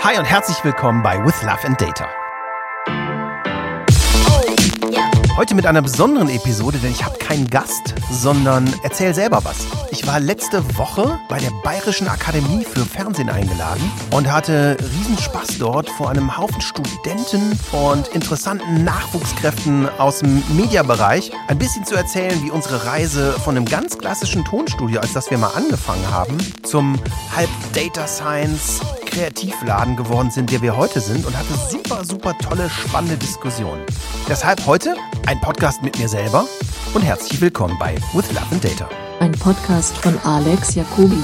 Hi und herzlich willkommen bei With Love and Data. Heute mit einer besonderen Episode, denn ich habe keinen Gast, sondern erzähl selber was. Ich war letzte Woche bei der Bayerischen Akademie für Fernsehen eingeladen und hatte riesen Spaß dort vor einem Haufen Studenten und interessanten Nachwuchskräften aus dem Mediabereich ein bisschen zu erzählen, wie unsere Reise von einem ganz klassischen Tonstudio, als das wir mal angefangen haben, zum halb Data Science Kreativladen geworden sind, der wir heute sind und hatte super, super tolle, spannende Diskussionen. Deshalb heute ein Podcast mit mir selber und herzlich willkommen bei With Love and Data. Ein Podcast von Alex Jacobi.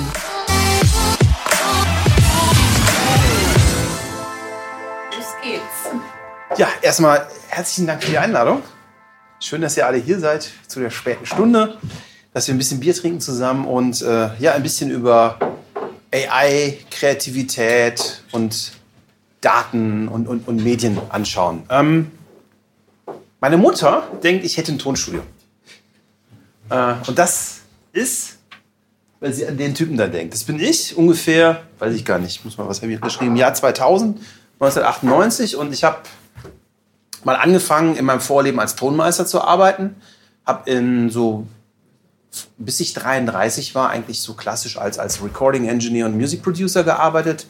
Los geht's. Ja, erstmal herzlichen Dank für die Einladung. Schön, dass ihr alle hier seid zu der späten Stunde, dass wir ein bisschen Bier trinken zusammen und äh, ja, ein bisschen über AI, Kreativität und Daten und, und, und Medien anschauen. Ähm, meine Mutter denkt, ich hätte ein Tonstudio. Äh, und das ist, weil sie an den Typen da denkt. Das bin ich ungefähr, weiß ich gar nicht, muss mal was habe ich geschrieben, Jahr 2000, 1998 und ich habe mal angefangen in meinem Vorleben als Tonmeister zu arbeiten, habe in so bis ich 33 war, eigentlich so klassisch als, als Recording Engineer und Music Producer gearbeitet.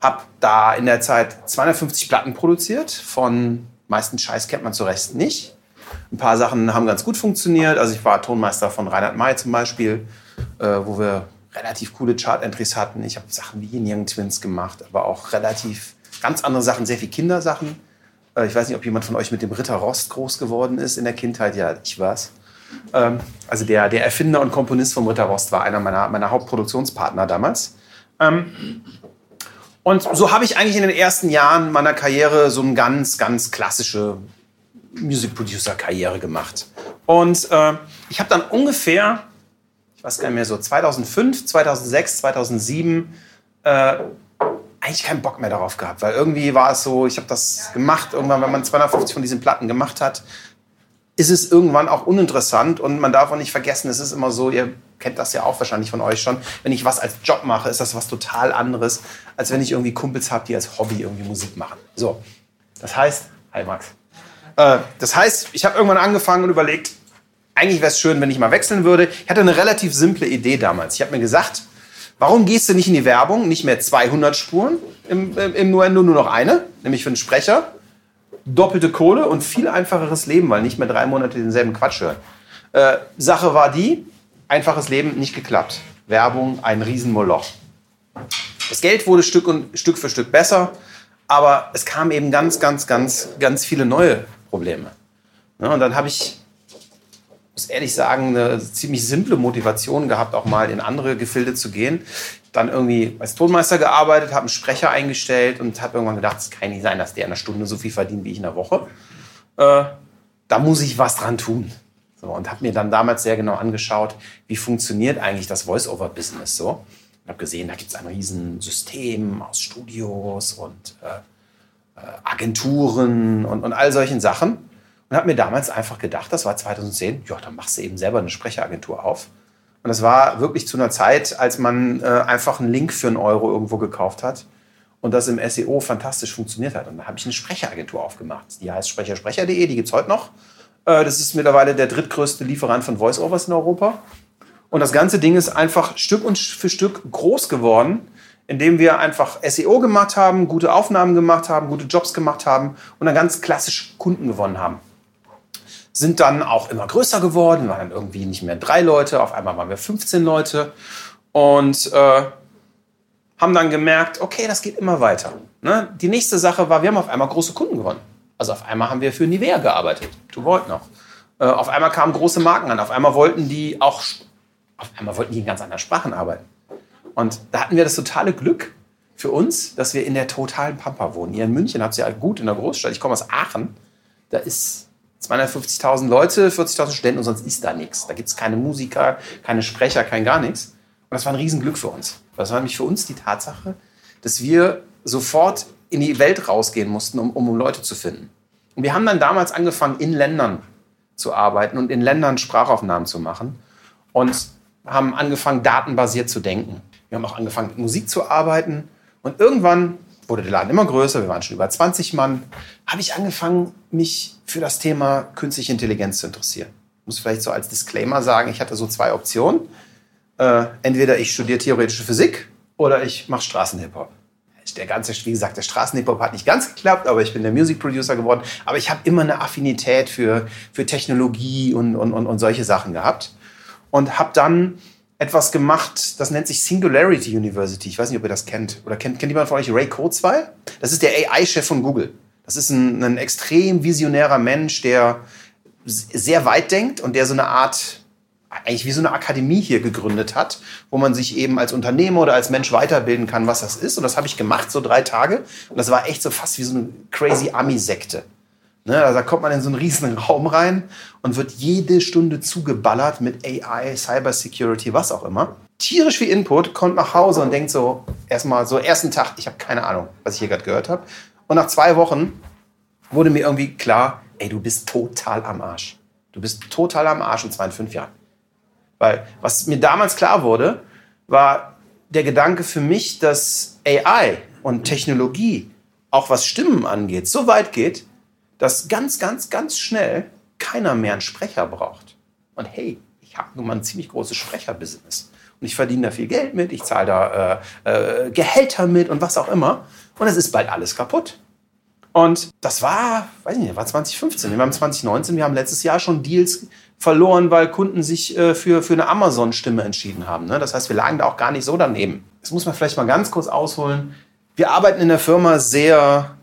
Hab da in der Zeit 250 Platten produziert. Von meisten Scheiß kennt man zurecht nicht. Ein paar Sachen haben ganz gut funktioniert. Also ich war Tonmeister von Reinhard May zum Beispiel, äh, wo wir relativ coole Chart-Entries hatten. Ich habe Sachen wie Yin Yang Twins gemacht, aber auch relativ ganz andere Sachen, sehr viel Kindersachen. Äh, ich weiß nicht, ob jemand von euch mit dem Ritter Rost groß geworden ist in der Kindheit. Ja, ich war's. Ähm, also der, der Erfinder und Komponist vom Ritter Rost war einer meiner, meiner Hauptproduktionspartner damals. Ähm, und so habe ich eigentlich in den ersten Jahren meiner Karriere so eine ganz, ganz klassische Music Producer Karriere gemacht. Und äh, ich habe dann ungefähr, ich weiß gar nicht mehr so, 2005, 2006, 2007 äh, eigentlich keinen Bock mehr darauf gehabt, weil irgendwie war es so, ich habe das gemacht, irgendwann, wenn man 250 von diesen Platten gemacht hat, ist es irgendwann auch uninteressant und man darf auch nicht vergessen, es ist immer so, ihr kennt das ja auch wahrscheinlich von euch schon, wenn ich was als Job mache, ist das was total anderes, als wenn ich irgendwie Kumpels habe, die als Hobby irgendwie Musik machen. So, das heißt, hi Max. Äh, das heißt, ich habe irgendwann angefangen und überlegt, eigentlich wäre es schön, wenn ich mal wechseln würde. Ich hatte eine relativ simple Idee damals. Ich habe mir gesagt, warum gehst du nicht in die Werbung, nicht mehr 200 Spuren im, im, im Nuendo, nur noch eine, nämlich für einen Sprecher doppelte Kohle und viel einfacheres Leben, weil nicht mehr drei Monate denselben Quatsch hören. Äh, Sache war die, einfaches Leben nicht geklappt. Werbung ein Riesenmoloch. Das Geld wurde Stück, und, Stück für Stück besser, aber es kamen eben ganz, ganz, ganz, ganz viele neue Probleme. Ja, und dann habe ich, muss ehrlich sagen, eine ziemlich simple Motivation gehabt, auch mal in andere Gefilde zu gehen dann irgendwie als Tonmeister gearbeitet, habe einen Sprecher eingestellt und habe irgendwann gedacht, es kann nicht sein, dass der in einer Stunde so viel verdient wie ich in einer Woche. Äh, da muss ich was dran tun. So, und habe mir dann damals sehr genau angeschaut, wie funktioniert eigentlich das Voice-Over-Business so. Und habe gesehen, da gibt es ein Riesensystem aus Studios und äh, äh, Agenturen und, und all solchen Sachen. Und habe mir damals einfach gedacht, das war 2010, ja, dann machst du eben selber eine Sprecheragentur auf und das war wirklich zu einer Zeit, als man äh, einfach einen Link für einen Euro irgendwo gekauft hat und das im SEO fantastisch funktioniert hat. Und da habe ich eine Sprecheragentur aufgemacht. Die heißt sprechersprecher.de, die gibt es heute noch. Äh, das ist mittlerweile der drittgrößte Lieferant von Voice-Overs in Europa. Und das ganze Ding ist einfach Stück und für Stück groß geworden, indem wir einfach SEO gemacht haben, gute Aufnahmen gemacht haben, gute Jobs gemacht haben und dann ganz klassisch Kunden gewonnen haben sind dann auch immer größer geworden, waren dann irgendwie nicht mehr drei Leute, auf einmal waren wir 15 Leute und äh, haben dann gemerkt, okay, das geht immer weiter. Ne? Die nächste Sache war, wir haben auf einmal große Kunden gewonnen. Also auf einmal haben wir für Nivea gearbeitet, du wollt noch. Äh, auf einmal kamen große Marken an, auf einmal wollten die auch, auf einmal wollten die in ganz anderen Sprachen arbeiten. Und da hatten wir das totale Glück für uns, dass wir in der totalen Pampa wohnen. Ihr in München habt ihr ja gut in der Großstadt. Ich komme aus Aachen. Da ist 250.000 Leute, 40.000 Studenten und sonst ist da nichts. Da gibt es keine Musiker, keine Sprecher, kein gar nichts. Und das war ein Riesenglück für uns. Das war nämlich für uns die Tatsache, dass wir sofort in die Welt rausgehen mussten, um, um Leute zu finden. Und wir haben dann damals angefangen, in Ländern zu arbeiten und in Ländern Sprachaufnahmen zu machen und haben angefangen, datenbasiert zu denken. Wir haben auch angefangen, mit Musik zu arbeiten. Und irgendwann wurde der Laden immer größer, wir waren schon über 20 Mann, habe ich angefangen, mich für das Thema künstliche Intelligenz zu interessieren. Ich muss vielleicht so als Disclaimer sagen, ich hatte so zwei Optionen. Äh, entweder ich studiere theoretische Physik oder ich mache Straßenhip-Hop. Der ganze, wie gesagt, der Straßenhip-Hop hat nicht ganz geklappt, aber ich bin der Music Producer geworden. Aber ich habe immer eine Affinität für, für Technologie und, und, und, und solche Sachen gehabt. Und habe dann etwas gemacht, das nennt sich Singularity University. Ich weiß nicht, ob ihr das kennt. Oder kennt, kennt jemand von euch Ray Kurzweil? Das ist der AI-Chef von Google. Das ist ein, ein extrem visionärer Mensch, der sehr weit denkt und der so eine Art eigentlich wie so eine Akademie hier gegründet hat, wo man sich eben als Unternehmer oder als Mensch weiterbilden kann, was das ist. Und das habe ich gemacht, so drei Tage. Und das war echt so fast wie so eine crazy Ami-Sekte. Ne, also da kommt man in so einen riesen Raum rein und wird jede Stunde zugeballert mit AI, Cybersecurity, was auch immer. Tierisch viel Input, kommt nach Hause und denkt so, erstmal so, ersten Tag, ich habe keine Ahnung, was ich hier gerade gehört habe. Und nach zwei Wochen wurde mir irgendwie klar, ey, du bist total am Arsch. Du bist total am Arsch und zwar in fünf Jahren. Weil was mir damals klar wurde, war der Gedanke für mich, dass AI und Technologie, auch was Stimmen angeht, so weit geht, dass ganz, ganz, ganz schnell keiner mehr einen Sprecher braucht. Und hey, ich habe nun mal ein ziemlich großes Sprecherbusiness. Und ich verdiene da viel Geld mit, ich zahle da äh, äh, Gehälter mit und was auch immer. Und es ist bald alles kaputt. Und das war, weiß ich nicht, war 2015. Wir haben 2019, wir haben letztes Jahr schon Deals verloren, weil Kunden sich äh, für, für eine Amazon-Stimme entschieden haben. Ne? Das heißt, wir lagen da auch gar nicht so daneben. Das muss man vielleicht mal ganz kurz ausholen. Wir arbeiten in der Firma sehr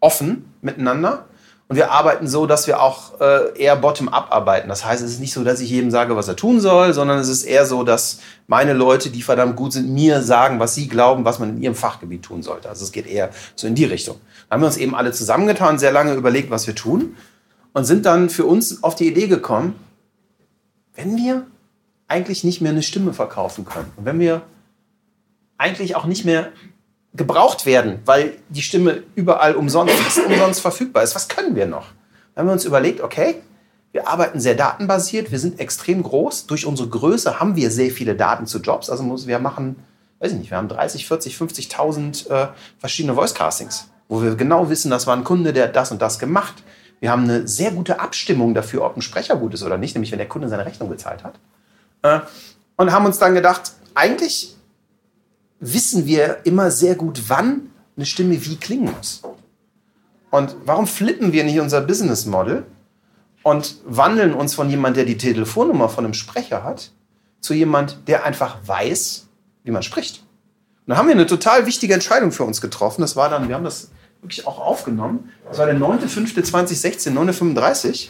offen miteinander. Und wir arbeiten so, dass wir auch äh, eher bottom-up arbeiten. Das heißt, es ist nicht so, dass ich jedem sage, was er tun soll, sondern es ist eher so, dass meine Leute, die verdammt gut sind, mir sagen, was sie glauben, was man in ihrem Fachgebiet tun sollte. Also es geht eher so in die Richtung. Da haben wir uns eben alle zusammengetan, sehr lange überlegt, was wir tun und sind dann für uns auf die Idee gekommen, wenn wir eigentlich nicht mehr eine Stimme verkaufen können und wenn wir eigentlich auch nicht mehr gebraucht werden, weil die Stimme überall umsonst, fast umsonst verfügbar ist. Was können wir noch? Dann haben wir uns überlegt, okay, wir arbeiten sehr datenbasiert, wir sind extrem groß. Durch unsere Größe haben wir sehr viele Daten zu Jobs. Also wir machen, weiß ich nicht, wir haben 30, 40, 50.000 äh, verschiedene Voice Castings, wo wir genau wissen, das war ein Kunde, der hat das und das gemacht. Wir haben eine sehr gute Abstimmung dafür, ob ein Sprecher gut ist oder nicht, nämlich wenn der Kunde seine Rechnung bezahlt hat. Äh, und haben uns dann gedacht, eigentlich wissen wir immer sehr gut, wann eine Stimme wie klingen muss. Und warum flippen wir nicht unser Business Model und wandeln uns von jemand, der die Telefonnummer von einem Sprecher hat, zu jemand, der einfach weiß, wie man spricht? Und da haben wir eine total wichtige Entscheidung für uns getroffen. Das war dann, wir haben das wirklich auch aufgenommen. Das war der 9.5.2016, 9.35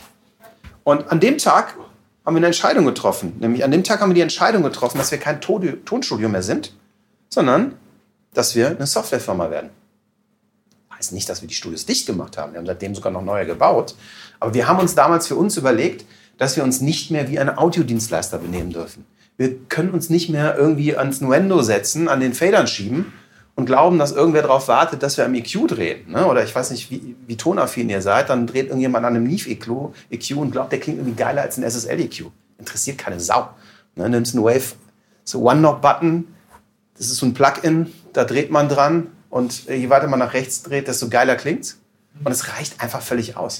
Und an dem Tag haben wir eine Entscheidung getroffen. Nämlich an dem Tag haben wir die Entscheidung getroffen, dass wir kein Tonstudio mehr sind, sondern dass wir eine Softwarefirma werden. Heißt nicht, dass wir die Studios dicht gemacht haben. Wir haben seitdem sogar noch neue gebaut. Aber wir haben uns damals für uns überlegt, dass wir uns nicht mehr wie ein Audiodienstleister benehmen dürfen. Wir können uns nicht mehr irgendwie ans Nuendo setzen, an den Federn schieben und glauben, dass irgendwer darauf wartet, dass wir am EQ drehen. Ne? Oder ich weiß nicht, wie, wie tonaffin ihr seid, dann dreht irgendjemand an einem Neve-EQ EQ und glaubt, der klingt irgendwie geiler als ein SSL-EQ. Interessiert keine Sau. Ne? Nimmst einen Wave, so One-Knob-Button, das ist so ein Plugin, da dreht man dran und je weiter man nach rechts dreht, desto geiler klingt's. Und es reicht einfach völlig aus.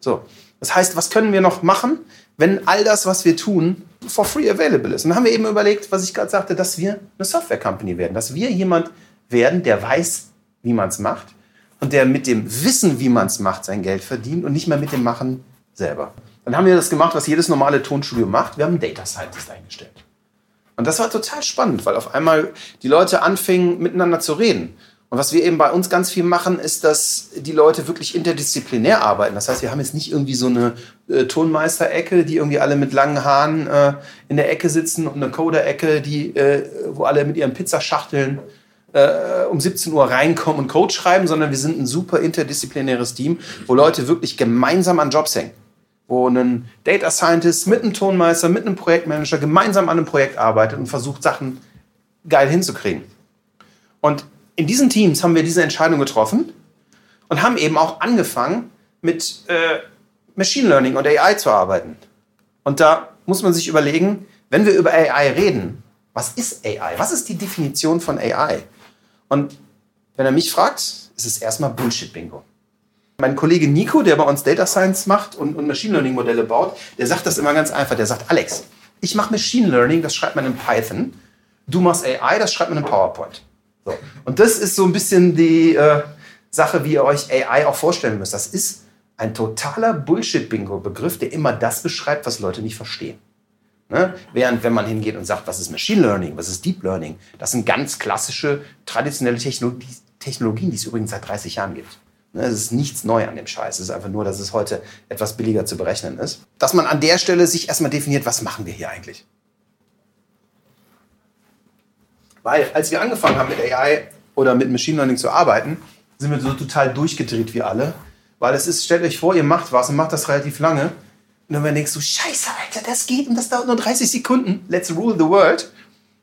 So. Das heißt, was können wir noch machen, wenn all das, was wir tun, for free available ist? Und dann haben wir eben überlegt, was ich gerade sagte, dass wir eine Software Company werden, dass wir jemand werden, der weiß, wie man es macht und der mit dem Wissen, wie man es macht, sein Geld verdient und nicht mehr mit dem Machen selber. Dann haben wir das gemacht, was jedes normale Tonstudio macht. Wir haben einen Data Scientist eingestellt. Und das war total spannend, weil auf einmal die Leute anfingen, miteinander zu reden. Und was wir eben bei uns ganz viel machen, ist, dass die Leute wirklich interdisziplinär arbeiten. Das heißt, wir haben jetzt nicht irgendwie so eine äh, Tonmeisterecke, die irgendwie alle mit langen Haaren äh, in der Ecke sitzen und eine Coder-Ecke, die, äh, wo alle mit ihren Pizzaschachteln äh, um 17 Uhr reinkommen und Code schreiben, sondern wir sind ein super interdisziplinäres Team, wo Leute wirklich gemeinsam an Jobs hängen wo ein Data Scientist mit einem Tonmeister, mit einem Projektmanager gemeinsam an einem Projekt arbeitet und versucht, Sachen geil hinzukriegen. Und in diesen Teams haben wir diese Entscheidung getroffen und haben eben auch angefangen, mit äh, Machine Learning und AI zu arbeiten. Und da muss man sich überlegen, wenn wir über AI reden, was ist AI? Was ist die Definition von AI? Und Wenn er mich fragt, ist es erstmal Bullshit-Bingo. Mein Kollege Nico, der bei uns Data Science macht und, und Machine Learning Modelle baut, der sagt das immer ganz einfach. Der sagt, Alex, ich mache Machine Learning, das schreibt man in Python. Du machst AI, das schreibt man in PowerPoint. So. Und das ist so ein bisschen die äh, Sache, wie ihr euch AI auch vorstellen müsst. Das ist ein totaler Bullshit-Bingo-Begriff, der immer das beschreibt, was Leute nicht verstehen. Ne? Während wenn man hingeht und sagt, was ist Machine Learning, was ist Deep Learning, das sind ganz klassische, traditionelle Technologie Technologien, die es übrigens seit 30 Jahren gibt. Ne? Es ist nichts neu an dem Scheiß. Es ist einfach nur, dass es heute etwas billiger zu berechnen ist. Dass man an der Stelle sich erstmal definiert, was machen wir hier eigentlich? Weil als wir angefangen haben mit AI oder mit Machine Learning zu arbeiten, sind wir so total durchgedreht wie alle. Weil es ist, stellt euch vor, ihr macht was und macht das relativ lange. Und dann denkst du, scheiße, Alter, das geht und das dauert nur 30 Sekunden. Let's rule the world.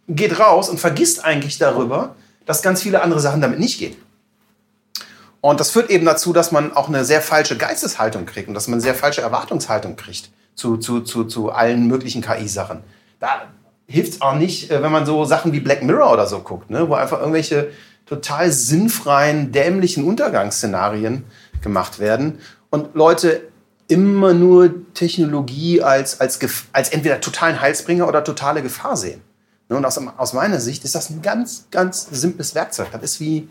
Geht raus und vergisst eigentlich darüber, dass ganz viele andere Sachen damit nicht gehen. Und das führt eben dazu, dass man auch eine sehr falsche Geisteshaltung kriegt und dass man eine sehr falsche Erwartungshaltung kriegt zu, zu, zu, zu allen möglichen KI-Sachen. Da hilft es auch nicht, äh, wenn man so Sachen wie Black Mirror oder so guckt, ne? wo einfach irgendwelche total sinnfreien, dämlichen Untergangsszenarien gemacht werden und Leute immer nur Technologie als, als, als entweder totalen Heilsbringer oder totale Gefahr sehen. Ne, und aus, aus meiner Sicht ist das ein ganz, ganz simples Werkzeug. Das ist wie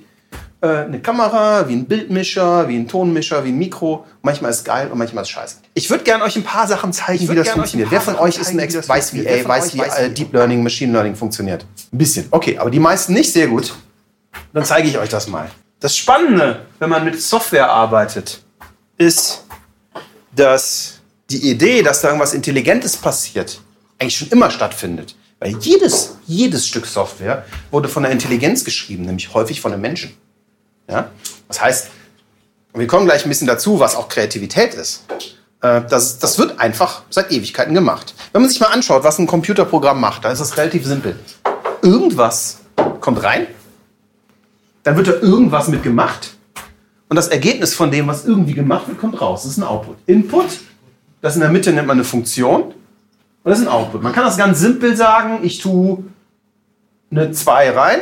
äh, eine Kamera, wie ein Bildmischer, wie ein Tonmischer, wie ein Mikro. Manchmal ist geil und manchmal ist es scheiße. Ich würde gerne euch ein paar Sachen zeigen, wie das funktioniert. Wer von euch ist ein Experte, weiß, wie, ey, weiß, wie äh, Deep Learning, Machine Learning funktioniert? Ein bisschen. Okay, aber die meisten nicht sehr gut. Dann zeige ich euch das mal. Das Spannende, wenn man mit Software arbeitet, ist, dass die Idee, dass da irgendwas Intelligentes passiert, eigentlich schon immer stattfindet. Weil jedes, jedes Stück Software wurde von der Intelligenz geschrieben, nämlich häufig von einem Menschen. Ja? Das heißt, wir kommen gleich ein bisschen dazu, was auch Kreativität ist. Äh, das, das wird einfach seit Ewigkeiten gemacht. Wenn man sich mal anschaut, was ein Computerprogramm macht, dann ist das relativ simpel. Irgendwas kommt rein, dann wird da irgendwas mit gemacht und das Ergebnis von dem, was irgendwie gemacht wird, kommt raus. Das ist ein Output. Input, das in der Mitte nennt man eine Funktion und das ist ein Output. Man kann das ganz simpel sagen, ich tue eine 2 rein,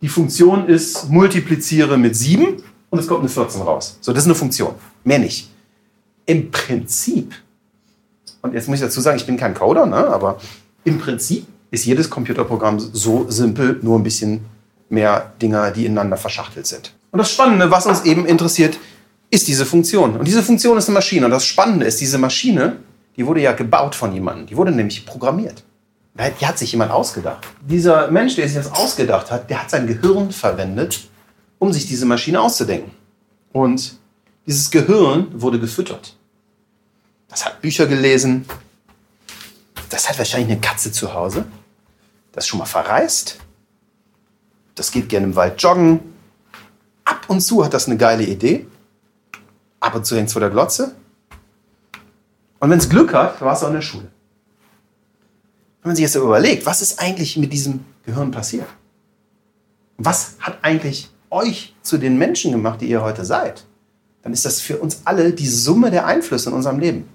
die Funktion ist multipliziere mit 7 und es kommt eine 14 raus. So, das ist eine Funktion, mehr nicht. Im Prinzip, und jetzt muss ich dazu sagen, ich bin kein Coder, ne, aber im Prinzip ist jedes Computerprogramm so simpel, nur ein bisschen mehr Dinger, die ineinander verschachtelt sind. Und das Spannende, was uns eben interessiert, ist diese Funktion. Und diese Funktion ist eine Maschine. Und das Spannende ist, diese Maschine, die wurde ja gebaut von jemandem. Die wurde nämlich programmiert. Die hat sich jemand ausgedacht. Dieser Mensch, der sich das ausgedacht hat, der hat sein Gehirn verwendet, um sich diese Maschine auszudenken. Und dieses Gehirn wurde gefüttert. Das hat Bücher gelesen. Das hat wahrscheinlich eine Katze zu Hause. Das ist schon mal verreist das geht gerne im Wald joggen. Ab und zu hat das eine geile Idee. Ab und zu hängt es vor der Glotze. Und wenn es Glück hat, war es auch in der Schule. Wenn man sich jetzt überlegt, was ist eigentlich mit diesem Gehirn passiert? Was hat eigentlich euch zu den Menschen gemacht, die ihr heute seid? Dann ist das für uns alle die Summe der Einflüsse in unserem Leben.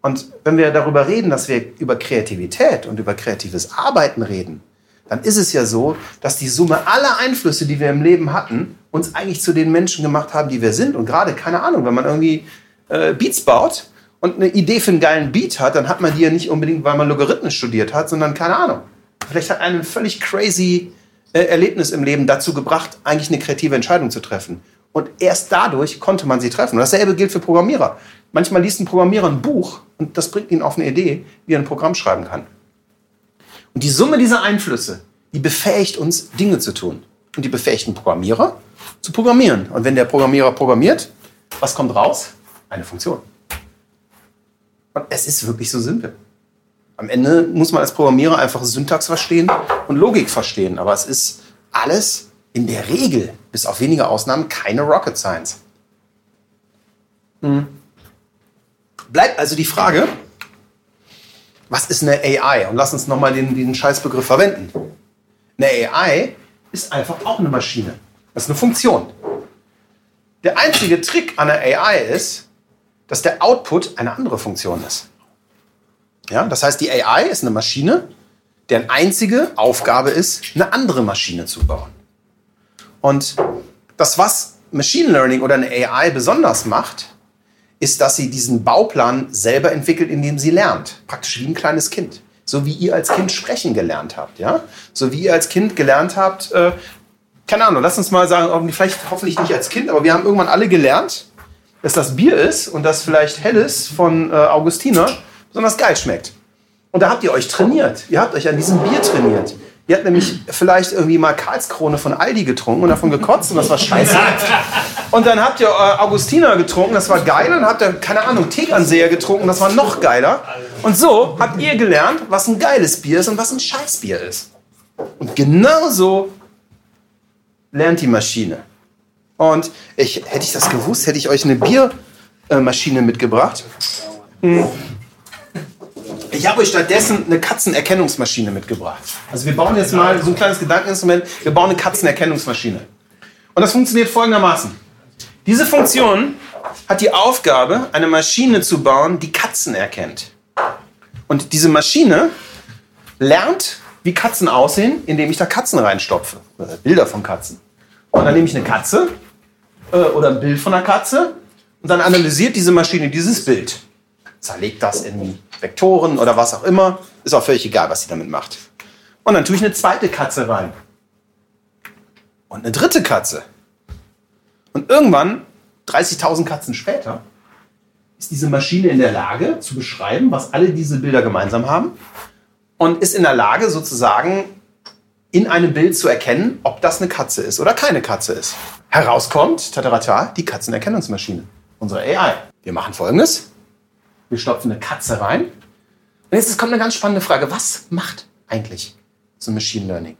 Und wenn wir darüber reden, dass wir über Kreativität und über kreatives Arbeiten reden, dann ist es ja so, dass die Summe aller Einflüsse, die wir im Leben hatten, uns eigentlich zu den Menschen gemacht haben, die wir sind. Und gerade, keine Ahnung, wenn man irgendwie äh, Beats baut und eine Idee für einen geilen Beat hat, dann hat man die ja nicht unbedingt, weil man Logarithmen studiert hat, sondern keine Ahnung. Vielleicht hat einen völlig crazy äh, Erlebnis im Leben dazu gebracht, eigentlich eine kreative Entscheidung zu treffen. Und erst dadurch konnte man sie treffen. Und dasselbe gilt für Programmierer. Manchmal liest ein Programmierer ein Buch und das bringt ihn auf eine Idee, wie er ein Programm schreiben kann. Und die Summe dieser Einflüsse, die befähigt uns, Dinge zu tun. Und die befähigt den Programmierer zu programmieren. Und wenn der Programmierer programmiert, was kommt raus? Eine Funktion. Und es ist wirklich so simpel. Am Ende muss man als Programmierer einfach Syntax verstehen und Logik verstehen. Aber es ist alles in der Regel, bis auf wenige Ausnahmen, keine Rocket Science. Hm. Bleibt also die Frage, was ist eine AI? Und lass uns nochmal den, den Scheißbegriff verwenden. Eine AI ist einfach auch eine Maschine. Das ist eine Funktion. Der einzige Trick an der AI ist, dass der Output eine andere Funktion ist. Ja, das heißt, die AI ist eine Maschine, deren einzige Aufgabe ist, eine andere Maschine zu bauen. Und das, was Machine Learning oder eine AI besonders macht, ist, dass sie diesen Bauplan selber entwickelt, indem sie lernt. Praktisch wie ein kleines Kind. So wie ihr als Kind sprechen gelernt habt. Ja? So wie ihr als Kind gelernt habt, äh, keine Ahnung, lass uns mal sagen, vielleicht hoffentlich nicht als Kind, aber wir haben irgendwann alle gelernt, dass das Bier ist und das vielleicht Helles von äh, Augustiner besonders geil schmeckt. Und da habt ihr euch trainiert. Ihr habt euch an diesem Bier trainiert. Ihr habt nämlich vielleicht irgendwie mal Karlskrone von Aldi getrunken und davon gekotzt und das war scheiße. Und dann habt ihr äh, Augustiner getrunken, das war geil. Und dann habt ihr, keine Ahnung, Tegernseher getrunken, das war noch geiler. Und so habt ihr gelernt, was ein geiles Bier ist und was ein Scheißbier ist. Und genauso lernt die Maschine. Und ich, hätte ich das gewusst, hätte ich euch eine Biermaschine mitgebracht. Hm. Ich habe euch stattdessen eine Katzenerkennungsmaschine mitgebracht. Also wir bauen jetzt mal so ein kleines Gedankeninstrument. Wir bauen eine Katzenerkennungsmaschine. Und das funktioniert folgendermaßen. Diese Funktion hat die Aufgabe, eine Maschine zu bauen, die Katzen erkennt. Und diese Maschine lernt, wie Katzen aussehen, indem ich da Katzen reinstopfe. Bilder von Katzen. Und dann nehme ich eine Katze äh, oder ein Bild von einer Katze und dann analysiert diese Maschine dieses Bild. Zerlegt das in Vektoren oder was auch immer. Ist auch völlig egal, was sie damit macht. Und dann tue ich eine zweite Katze rein. Und eine dritte Katze. Und irgendwann, 30.000 Katzen später, ist diese Maschine in der Lage zu beschreiben, was alle diese Bilder gemeinsam haben und ist in der Lage sozusagen in einem Bild zu erkennen, ob das eine Katze ist oder keine Katze ist. Herauskommt, tatarata, die Katzenerkennungsmaschine, unsere AI. Wir machen folgendes. Wir stopfen eine Katze rein. Und jetzt kommt eine ganz spannende Frage. Was macht eigentlich so ein Machine Learning?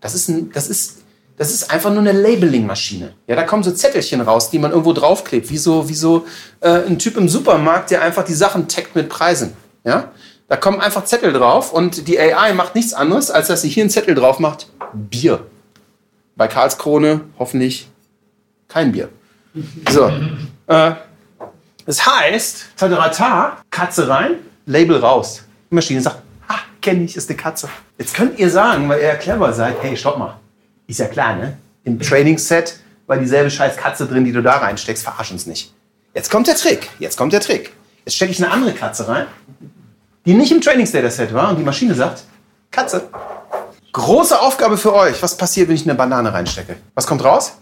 Das ist, ein, das ist, das ist einfach nur eine Labeling-Maschine. Ja, da kommen so Zettelchen raus, die man irgendwo draufklebt, wie so, wie so äh, ein Typ im Supermarkt, der einfach die Sachen taggt mit Preisen. Ja? Da kommen einfach Zettel drauf und die AI macht nichts anderes, als dass sie hier einen Zettel drauf macht. Bier. Bei Karlskrone hoffentlich kein Bier. So. Äh, das heißt, Tadarata, Katze rein, Label raus. Die Maschine sagt, ah, kenne ich, ist eine Katze. Jetzt könnt ihr sagen, weil ihr ja clever seid, hey, stopp mal. Ist ja klar, ne? Im Trainingsset war dieselbe scheiß Katze drin, die du da reinsteckst, verarsch uns nicht. Jetzt kommt der Trick, jetzt kommt der Trick. Jetzt stecke ich eine andere Katze rein die nicht im Trainingsdataset war und die Maschine sagt, Katze. Große Aufgabe für euch. Was passiert, wenn ich eine Banane reinstecke? Was kommt raus?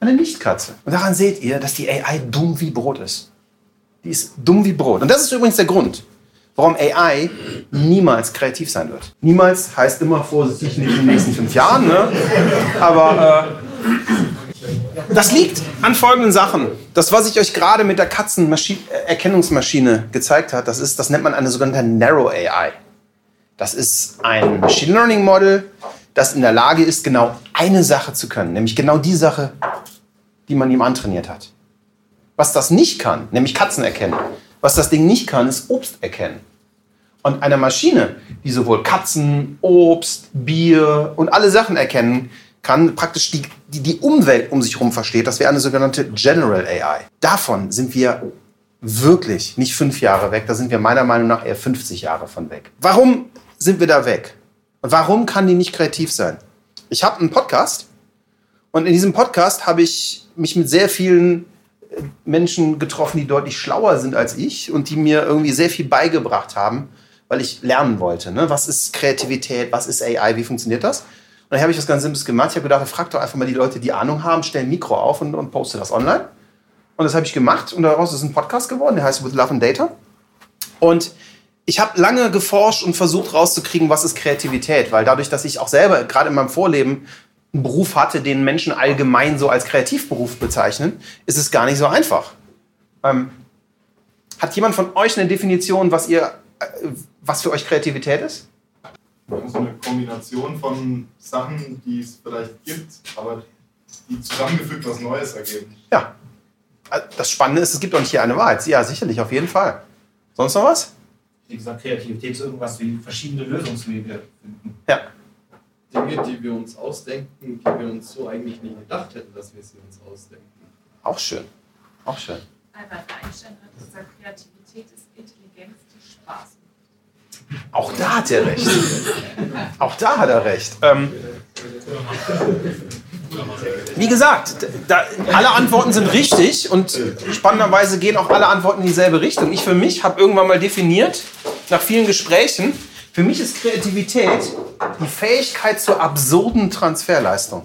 Eine Nicht-Katze. Und daran seht ihr, dass die AI dumm wie Brot ist. Die ist dumm wie Brot. Und das ist übrigens der Grund, warum AI niemals kreativ sein wird. Niemals heißt immer vorsichtig nicht in den nächsten fünf Jahren, ne? aber äh, das liegt an folgenden Sachen. Das, was ich euch gerade mit der Katzenerkennungsmaschine gezeigt habe, das, ist, das nennt man eine sogenannte Narrow AI. Das ist ein Machine Learning Model, das in der Lage ist, genau eine Sache zu können, nämlich genau die Sache, die man ihm antrainiert hat. Was das nicht kann, nämlich Katzen erkennen. Was das Ding nicht kann, ist Obst erkennen. Und eine Maschine, die sowohl Katzen, Obst, Bier und alle Sachen erkennen kann, praktisch die, die, die Umwelt um sich herum versteht. Das wäre eine sogenannte General AI. Davon sind wir wirklich nicht fünf Jahre weg, da sind wir meiner Meinung nach eher 50 Jahre von weg. Warum sind wir da weg? Warum kann die nicht kreativ sein? Ich habe einen Podcast und in diesem Podcast habe ich mich mit sehr vielen äh, Menschen getroffen, die deutlich schlauer sind als ich und die mir irgendwie sehr viel beigebracht haben, weil ich lernen wollte. Ne? Was ist Kreativität? Was ist AI? Wie funktioniert das? Und dann habe ich was ganz Simples gemacht. Ich habe gedacht, frag doch einfach mal die Leute, die Ahnung haben, stell ein Mikro auf und, und poste das online. Und das habe ich gemacht und daraus ist ein Podcast geworden, der heißt With Love and Data. Und ich habe lange geforscht und versucht rauszukriegen, was ist Kreativität, weil dadurch, dass ich auch selber gerade in meinem Vorleben einen Beruf hatte, den Menschen allgemein so als Kreativberuf bezeichnen, ist es gar nicht so einfach. Ähm, hat jemand von euch eine Definition, was ihr, äh, was für euch Kreativität ist? so eine Kombination von Sachen, die es vielleicht gibt, aber die zusammengefügt was Neues ergeben. Ja. Das Spannende ist, es gibt auch nicht hier eine Wahrheit. Ja, sicherlich, auf jeden Fall. Sonst noch was? Wie gesagt, Kreativität ist irgendwas wie verschiedene Lösungswege finden. Ja. Dinge, die wir uns ausdenken, die wir uns so eigentlich nicht gedacht hätten, dass wir sie uns ausdenken. Auch schön. Auch schön. Albert Einstein hat gesagt, Kreativität ist Intelligenz, die Spaß auch da hat er recht. Auch da hat er recht. Ähm, Wie gesagt, da, alle Antworten sind richtig und spannenderweise gehen auch alle Antworten in dieselbe Richtung. Ich für mich habe irgendwann mal definiert, nach vielen Gesprächen, für mich ist Kreativität die Fähigkeit zur absurden Transferleistung.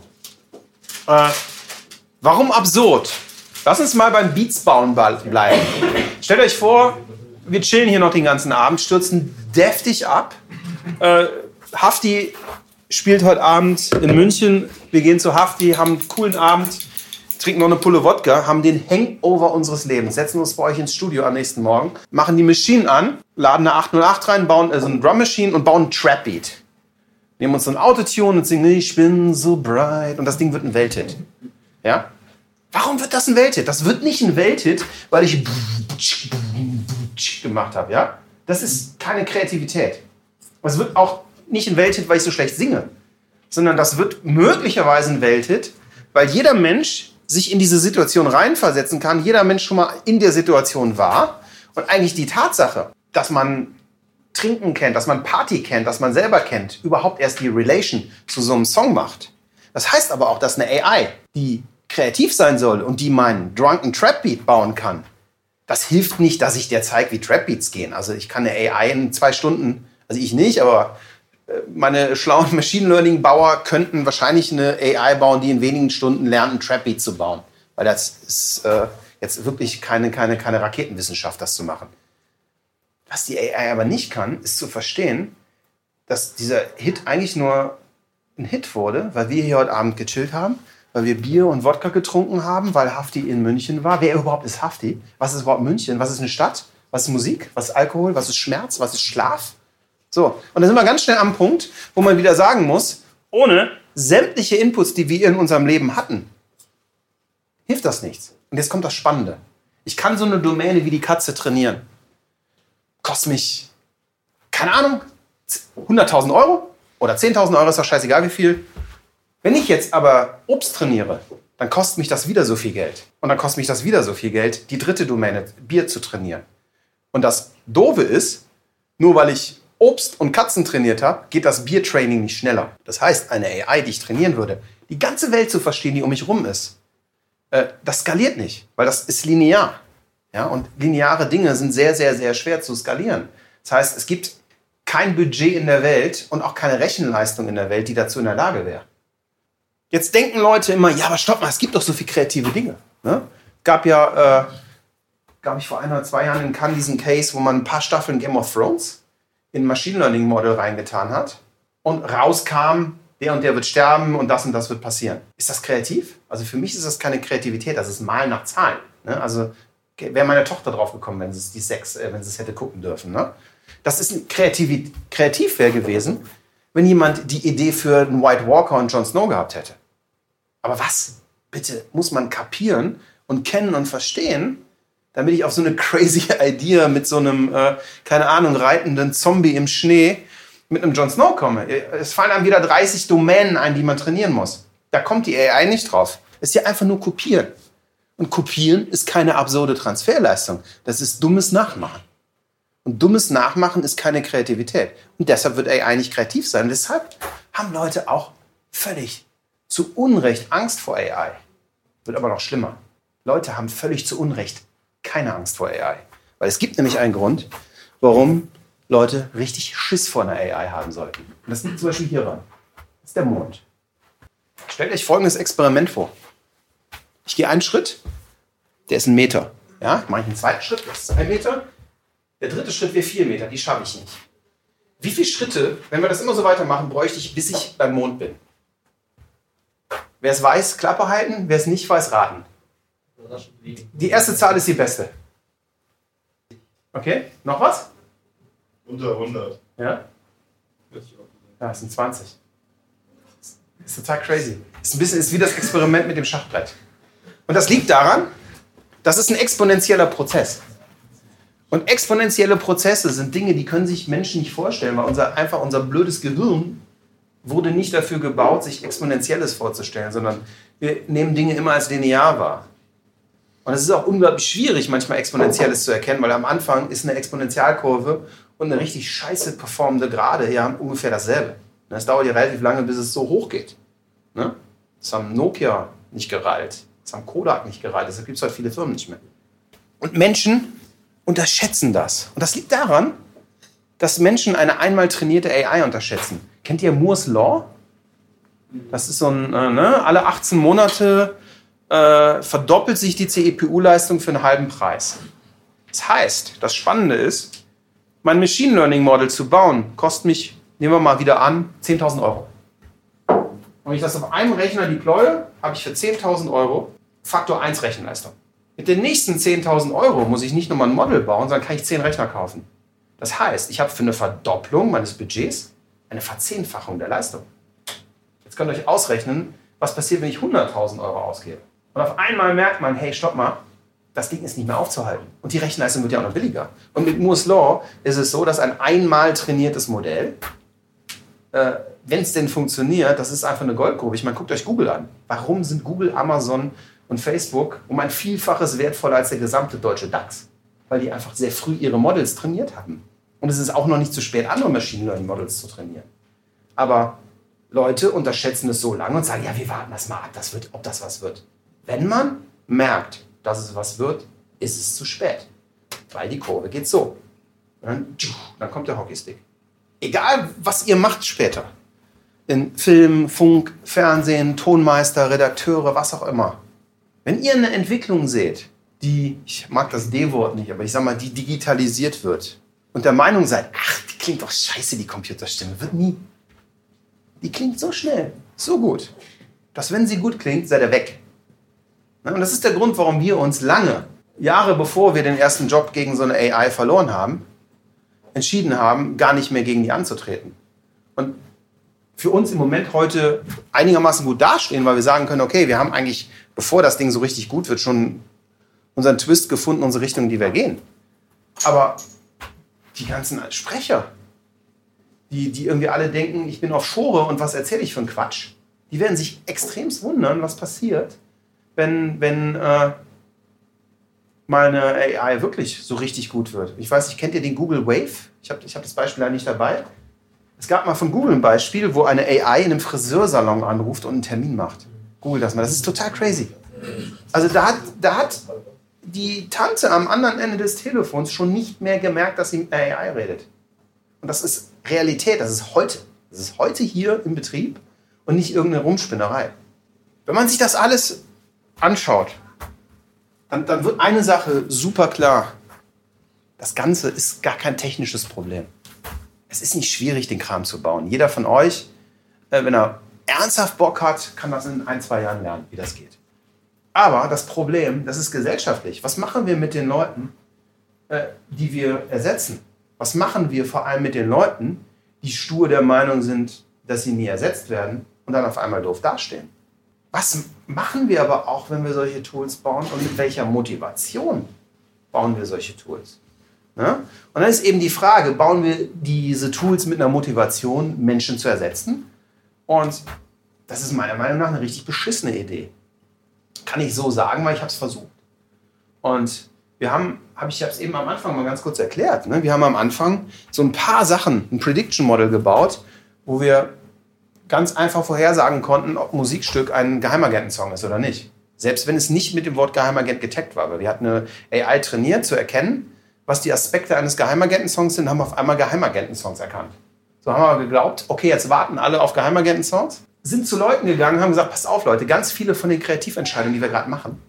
Äh, warum absurd? Lass uns mal beim Beats bauen bleiben. Stellt euch vor, wir chillen hier noch den ganzen Abend, stürzen deftig ab. Äh, Hafti spielt heute Abend in München. Wir gehen zu Hafti, haben einen coolen Abend, trinken noch eine Pulle Wodka, haben den Hangover unseres Lebens, setzen uns bei euch ins Studio am nächsten Morgen, machen die Maschinen an, laden eine 808 rein, bauen also eine Drum Machine und bauen einen Trap Beat. Nehmen uns so ein Autotune und singen Ich bin so bright und das Ding wird ein Welthit. Ja? Warum wird das ein Welthit? Das wird nicht ein Welthit, weil ich gemacht habe, ja? Das ist keine Kreativität. Es wird auch nicht ein Welthit, weil ich so schlecht singe, sondern das wird möglicherweise ein Welthit, weil jeder Mensch sich in diese Situation reinversetzen kann, jeder Mensch schon mal in der Situation war und eigentlich die Tatsache, dass man Trinken kennt, dass man Party kennt, dass man selber kennt, überhaupt erst die Relation zu so einem Song macht. Das heißt aber auch, dass eine AI, die kreativ sein soll und die meinen Drunken Trap Beat bauen kann, das hilft nicht, dass ich dir zeige, wie Trap Beats gehen. Also ich kann eine AI in zwei Stunden, also ich nicht, aber meine schlauen Machine Learning Bauer könnten wahrscheinlich eine AI bauen, die in wenigen Stunden lernt, einen Trap Beat zu bauen. Weil das ist äh, jetzt wirklich keine, keine, keine Raketenwissenschaft, das zu machen. Was die AI aber nicht kann, ist zu verstehen, dass dieser Hit eigentlich nur ein Hit wurde, weil wir hier heute Abend gechillt haben, weil wir Bier und Wodka getrunken haben, weil Hafti in München war. Wer überhaupt ist Hafti? Was ist überhaupt München? Was ist eine Stadt? Was ist Musik? Was ist Alkohol? Was ist Schmerz? Was ist Schlaf? So, und da sind wir ganz schnell am Punkt, wo man wieder sagen muss, ohne sämtliche Inputs, die wir in unserem Leben hatten, hilft das nichts. Und jetzt kommt das Spannende. Ich kann so eine Domäne wie die Katze trainieren. Kostet mich, keine Ahnung, 100.000 Euro oder 10.000 Euro, ist doch scheißegal wie viel. Wenn ich jetzt aber Obst trainiere, dann kostet mich das wieder so viel Geld. Und dann kostet mich das wieder so viel Geld, die dritte Domäne, Bier zu trainieren. Und das Doofe ist, nur weil ich Obst und Katzen trainiert habe, geht das Biertraining nicht schneller. Das heißt, eine AI, die ich trainieren würde, die ganze Welt zu verstehen, die um mich rum ist, äh, das skaliert nicht, weil das ist linear. Ja, und lineare Dinge sind sehr, sehr, sehr schwer zu skalieren. Das heißt, es gibt kein Budget in der Welt und auch keine Rechenleistung in der Welt, die dazu in der Lage wäre. Jetzt denken Leute immer, ja, aber stopp mal, es gibt doch so viele kreative Dinge. Ne? Gab ja, äh, gab ich vor ein oder zwei Jahren in Cannes diesen Case, wo man ein paar Staffeln Game of Thrones in Machine Learning Model reingetan hat und rauskam, der und der wird sterben und das und das wird passieren. Ist das kreativ? Also für mich ist das keine Kreativität, das ist Malen nach Zahlen. Ne? Also wäre meine Tochter drauf gekommen, wenn sie es die sechs, äh, wenn sie es hätte gucken dürfen. Ne? Das ist kreativ, kreativ wäre gewesen, wenn jemand die Idee für einen White Walker und Jon Snow gehabt hätte. Aber was, bitte, muss man kapieren und kennen und verstehen, damit ich auf so eine crazy Idee mit so einem, äh, keine Ahnung, reitenden Zombie im Schnee mit einem Jon Snow komme. Es fallen einem wieder 30 Domänen ein, die man trainieren muss. Da kommt die AI nicht drauf. Es ist ja einfach nur kopieren. Und kopieren ist keine absurde Transferleistung. Das ist dummes Nachmachen. Und dummes Nachmachen ist keine Kreativität. Und deshalb wird AI nicht kreativ sein. Deshalb haben Leute auch völlig zu Unrecht Angst vor AI. Wird aber noch schlimmer. Leute haben völlig zu Unrecht keine Angst vor AI. Weil es gibt nämlich einen Grund, warum Leute richtig Schiss vor einer AI haben sollten. Und das liegt zum Beispiel hier ran. Das ist der Mond. Stellt euch folgendes Experiment vor. Ich gehe einen Schritt, der ist ein Meter. Ja, mache ich einen zweiten Schritt, das ist ein Meter. Der dritte Schritt wäre vier Meter, die schaffe ich nicht. Wie viele Schritte, wenn wir das immer so weitermachen, bräuchte ich, bis ich beim Mond bin? Wer es weiß, Klappe halten. Wer es nicht weiß, raten. Die erste Zahl ist die beste. Okay, noch was? Unter 100. Ja? Ja, es sind 20. Das ist total crazy. Das ist ein bisschen ist wie das Experiment mit dem Schachbrett. Und das liegt daran, das ist ein exponentieller Prozess. Und exponentielle Prozesse sind Dinge, die können sich Menschen nicht vorstellen, weil unser, einfach unser blödes Gehirn wurde nicht dafür gebaut, sich Exponentielles vorzustellen, sondern wir nehmen Dinge immer als linear wahr. Und es ist auch unglaublich schwierig, manchmal Exponentielles zu erkennen, weil am Anfang ist eine Exponentialkurve und eine richtig scheiße performende Gerade ja ungefähr dasselbe. Es dauert ja relativ lange, bis es so hoch geht. Ne? Das haben Nokia nicht gereilt. Das haben Kodak nicht gereilt. Deshalb gibt es heute viele Firmen nicht mehr. Und Menschen unterschätzen das. Und das liegt daran, dass Menschen eine einmal trainierte AI unterschätzen. Kennt ihr Moore's Law? Das ist so ein, äh, ne? alle 18 Monate äh, verdoppelt sich die CPU-Leistung für einen halben Preis. Das heißt, das Spannende ist, mein Machine Learning Model zu bauen, kostet mich, nehmen wir mal wieder an, 10.000 Euro. Wenn ich das auf einem Rechner deploye, habe ich für 10.000 Euro Faktor 1 Rechenleistung. Mit den nächsten 10.000 Euro muss ich nicht nochmal ein Model bauen, sondern kann ich 10 Rechner kaufen. Das heißt, ich habe für eine Verdopplung meines Budgets eine Verzehnfachung der Leistung. Jetzt könnt ihr euch ausrechnen, was passiert, wenn ich 100.000 Euro ausgebe. Und auf einmal merkt man, hey, stopp mal, das Ding ist nicht mehr aufzuhalten. Und die Rechenleistung wird ja auch noch billiger. Und mit Moore's Law ist es so, dass ein einmal trainiertes Modell, äh, wenn es denn funktioniert, das ist einfach eine Goldgrube. Ich meine, guckt euch Google an. Warum sind Google, Amazon und Facebook um ein Vielfaches wertvoller als der gesamte deutsche DAX? Weil die einfach sehr früh ihre Models trainiert hatten. Und es ist auch noch nicht zu spät, andere Machine Learning Models zu trainieren. Aber Leute unterschätzen es so lange und sagen, ja, wir warten das mal ab, das wird, ob das was wird. Wenn man merkt, dass es was wird, ist es zu spät. Weil die Kurve geht so. Dann, kommt der Hockeystick. Egal, was ihr macht später. In Film, Funk, Fernsehen, Tonmeister, Redakteure, was auch immer. Wenn ihr eine Entwicklung seht, die, ich mag das D-Wort nicht, aber ich sag mal, die digitalisiert wird und der Meinung seid, ach, die klingt doch scheiße, die Computerstimme, wird nie. Die klingt so schnell, so gut, dass wenn sie gut klingt, seid ihr weg. Und das ist der Grund, warum wir uns lange, Jahre bevor wir den ersten Job gegen so eine AI verloren haben, entschieden haben, gar nicht mehr gegen die anzutreten. Und für uns im Moment heute einigermaßen gut dastehen, weil wir sagen können, okay, wir haben eigentlich, bevor das Ding so richtig gut wird, schon unseren Twist gefunden, unsere Richtung, in die wir gehen. Aber die ganzen Sprecher, die, die irgendwie alle denken, ich bin auf Schore und was erzähle ich für einen Quatsch, die werden sich extremst wundern, was passiert, wenn, wenn äh, mal eine AI wirklich so richtig gut wird. Ich weiß nicht, kennt ihr den Google Wave? Ich habe ich hab das Beispiel leider nicht dabei. Es gab mal von Google ein Beispiel, wo eine AI in einem Friseursalon anruft und einen Termin macht. Google das mal. Das ist total crazy. Also da hat, da hat die Tante am anderen Ende des Telefons schon nicht mehr gemerkt, dass sie mit einer AI redet. Und das ist Realität, das ist heute. Das ist heute hier im Betrieb und nicht irgendeine Rumspinnerei. Wenn man sich das alles anschaut, dann, dann wird eine Sache super klar. Das Ganze ist gar kein technisches Problem. Es ist nicht schwierig, den Kram zu bauen. Jeder von euch, äh, wenn er ernsthaft Bock hat, kann das in ein, zwei Jahren lernen, wie das geht. Aber das Problem, das ist gesellschaftlich. Was machen wir mit den Leuten, äh, die wir ersetzen? Was machen wir vor allem mit den Leuten, die stur der Meinung sind, dass sie nie ersetzt werden und dann auf einmal doof dastehen? Was machen wir aber auch, wenn wir solche Tools bauen und mit welcher Motivation bauen wir solche Tools? Ja? Und dann ist eben die Frage, bauen wir diese Tools mit einer Motivation, Menschen zu ersetzen? Und das ist meiner Meinung nach eine richtig beschissene Idee. Kann ich so sagen, weil ich habe es versucht. Und wir haben, hab ich habe es eben am Anfang mal ganz kurz erklärt, ne? wir haben am Anfang so ein paar Sachen, ein Prediction Model gebaut, wo wir ganz einfach vorhersagen konnten, ob Musikstück ein Geheimagentensong ist oder nicht. Selbst wenn es nicht mit dem Wort Geheimagent getaggt war. Weil wir hatten eine AI trainiert, zu erkennen, was die Aspekte eines Geheimagentensongs sind, haben auf einmal Geheimagentensongs erkannt. So haben wir geglaubt, okay, jetzt warten alle auf Geheimagentensongs. Sind zu Leuten gegangen, haben gesagt, passt auf Leute, ganz viele von den Kreativentscheidungen, die wir gerade machen,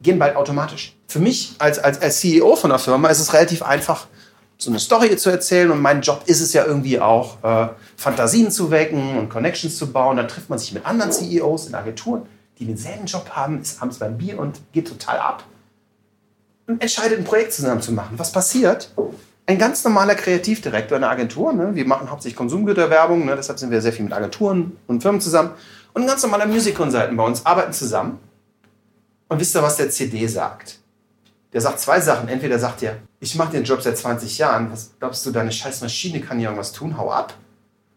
gehen bald automatisch. Für mich als, als, als CEO von der Firma ist es relativ einfach, so eine Story zu erzählen. Und mein Job ist es ja irgendwie auch, äh, Fantasien zu wecken und Connections zu bauen. Dann trifft man sich mit anderen CEOs in Agenturen, die denselben Job haben, ist abends beim Bier und geht total ab. Und entscheidet, ein Projekt zusammen zu machen. Was passiert? Ein ganz normaler Kreativdirektor in einer Agentur, ne? wir machen hauptsächlich Konsumgüterwerbung, ne? deshalb sind wir sehr viel mit Agenturen und Firmen zusammen. Und ein ganz normaler Music Consultant bei uns arbeiten zusammen. Und wisst ihr, was der CD sagt? Der sagt zwei Sachen. Entweder sagt er, ich mache den Job seit 20 Jahren, was glaubst du, deine scheiß Maschine kann hier irgendwas tun, hau ab.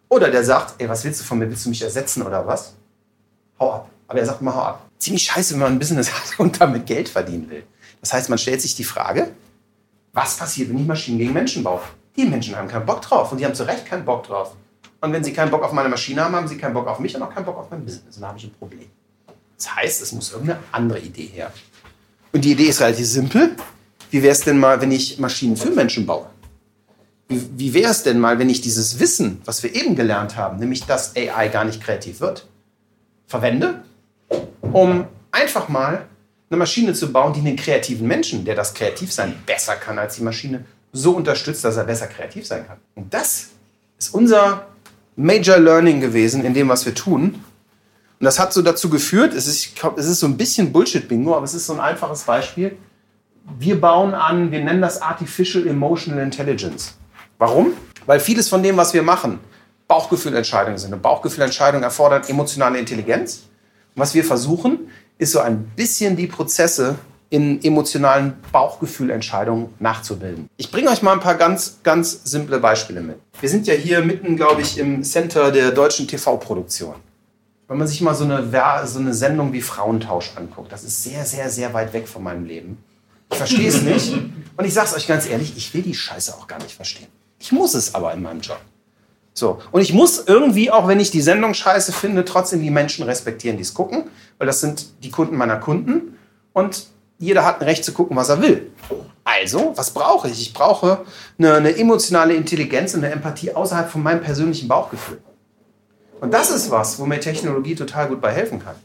Oder der sagt, ey, was willst du von mir, willst du mich ersetzen oder was? Hau ab. Aber er sagt immer, hau ab. Ziemlich scheiße, wenn man ein Business hat und damit Geld verdienen will. Das heißt, man stellt sich die Frage, was passiert, wenn ich Maschinen gegen Menschen baue? Die Menschen haben keinen Bock drauf und die haben zu Recht keinen Bock drauf. Und wenn sie keinen Bock auf meine Maschine haben, haben sie keinen Bock auf mich und auch keinen Bock auf mein Business. Dann habe ich ein Problem. Das heißt, es muss irgendeine andere Idee her. Und die Idee ist relativ simpel. Wie wäre es denn mal, wenn ich Maschinen für Menschen baue? Wie, wie wäre es denn mal, wenn ich dieses Wissen, was wir eben gelernt haben, nämlich dass AI gar nicht kreativ wird, verwende, um einfach mal eine Maschine zu bauen, die einen kreativen Menschen, der das Kreativsein besser kann als die Maschine, so unterstützt, dass er besser kreativ sein kann. Und das ist unser Major Learning gewesen in dem, was wir tun. Und das hat so dazu geführt, es ist, glaub, es ist so ein bisschen Bullshit-Bingo, aber es ist so ein einfaches Beispiel. Wir bauen an, wir nennen das Artificial Emotional Intelligence. Warum? Weil vieles von dem, was wir machen, Bauchgefühlentscheidungen sind. Und Bauchgefühlentscheidungen erfordern emotionale Intelligenz. Und was wir versuchen, ist so ein bisschen die Prozesse in emotionalen Bauchgefühlentscheidungen nachzubilden. Ich bringe euch mal ein paar ganz, ganz simple Beispiele mit. Wir sind ja hier mitten, glaube ich, im Center der deutschen TV-Produktion. Wenn man sich mal so eine, so eine Sendung wie Frauentausch anguckt, das ist sehr, sehr, sehr weit weg von meinem Leben. Ich verstehe es nicht. Und ich sage es euch ganz ehrlich, ich will die Scheiße auch gar nicht verstehen. Ich muss es aber in meinem Job. So. Und ich muss irgendwie, auch wenn ich die Sendung scheiße finde, trotzdem die Menschen respektieren, die es gucken, weil das sind die Kunden meiner Kunden. Und jeder hat ein Recht zu gucken, was er will. Also, was brauche ich? Ich brauche eine, eine emotionale Intelligenz und eine Empathie außerhalb von meinem persönlichen Bauchgefühl. Und das ist was, wo mir Technologie total gut bei helfen kann.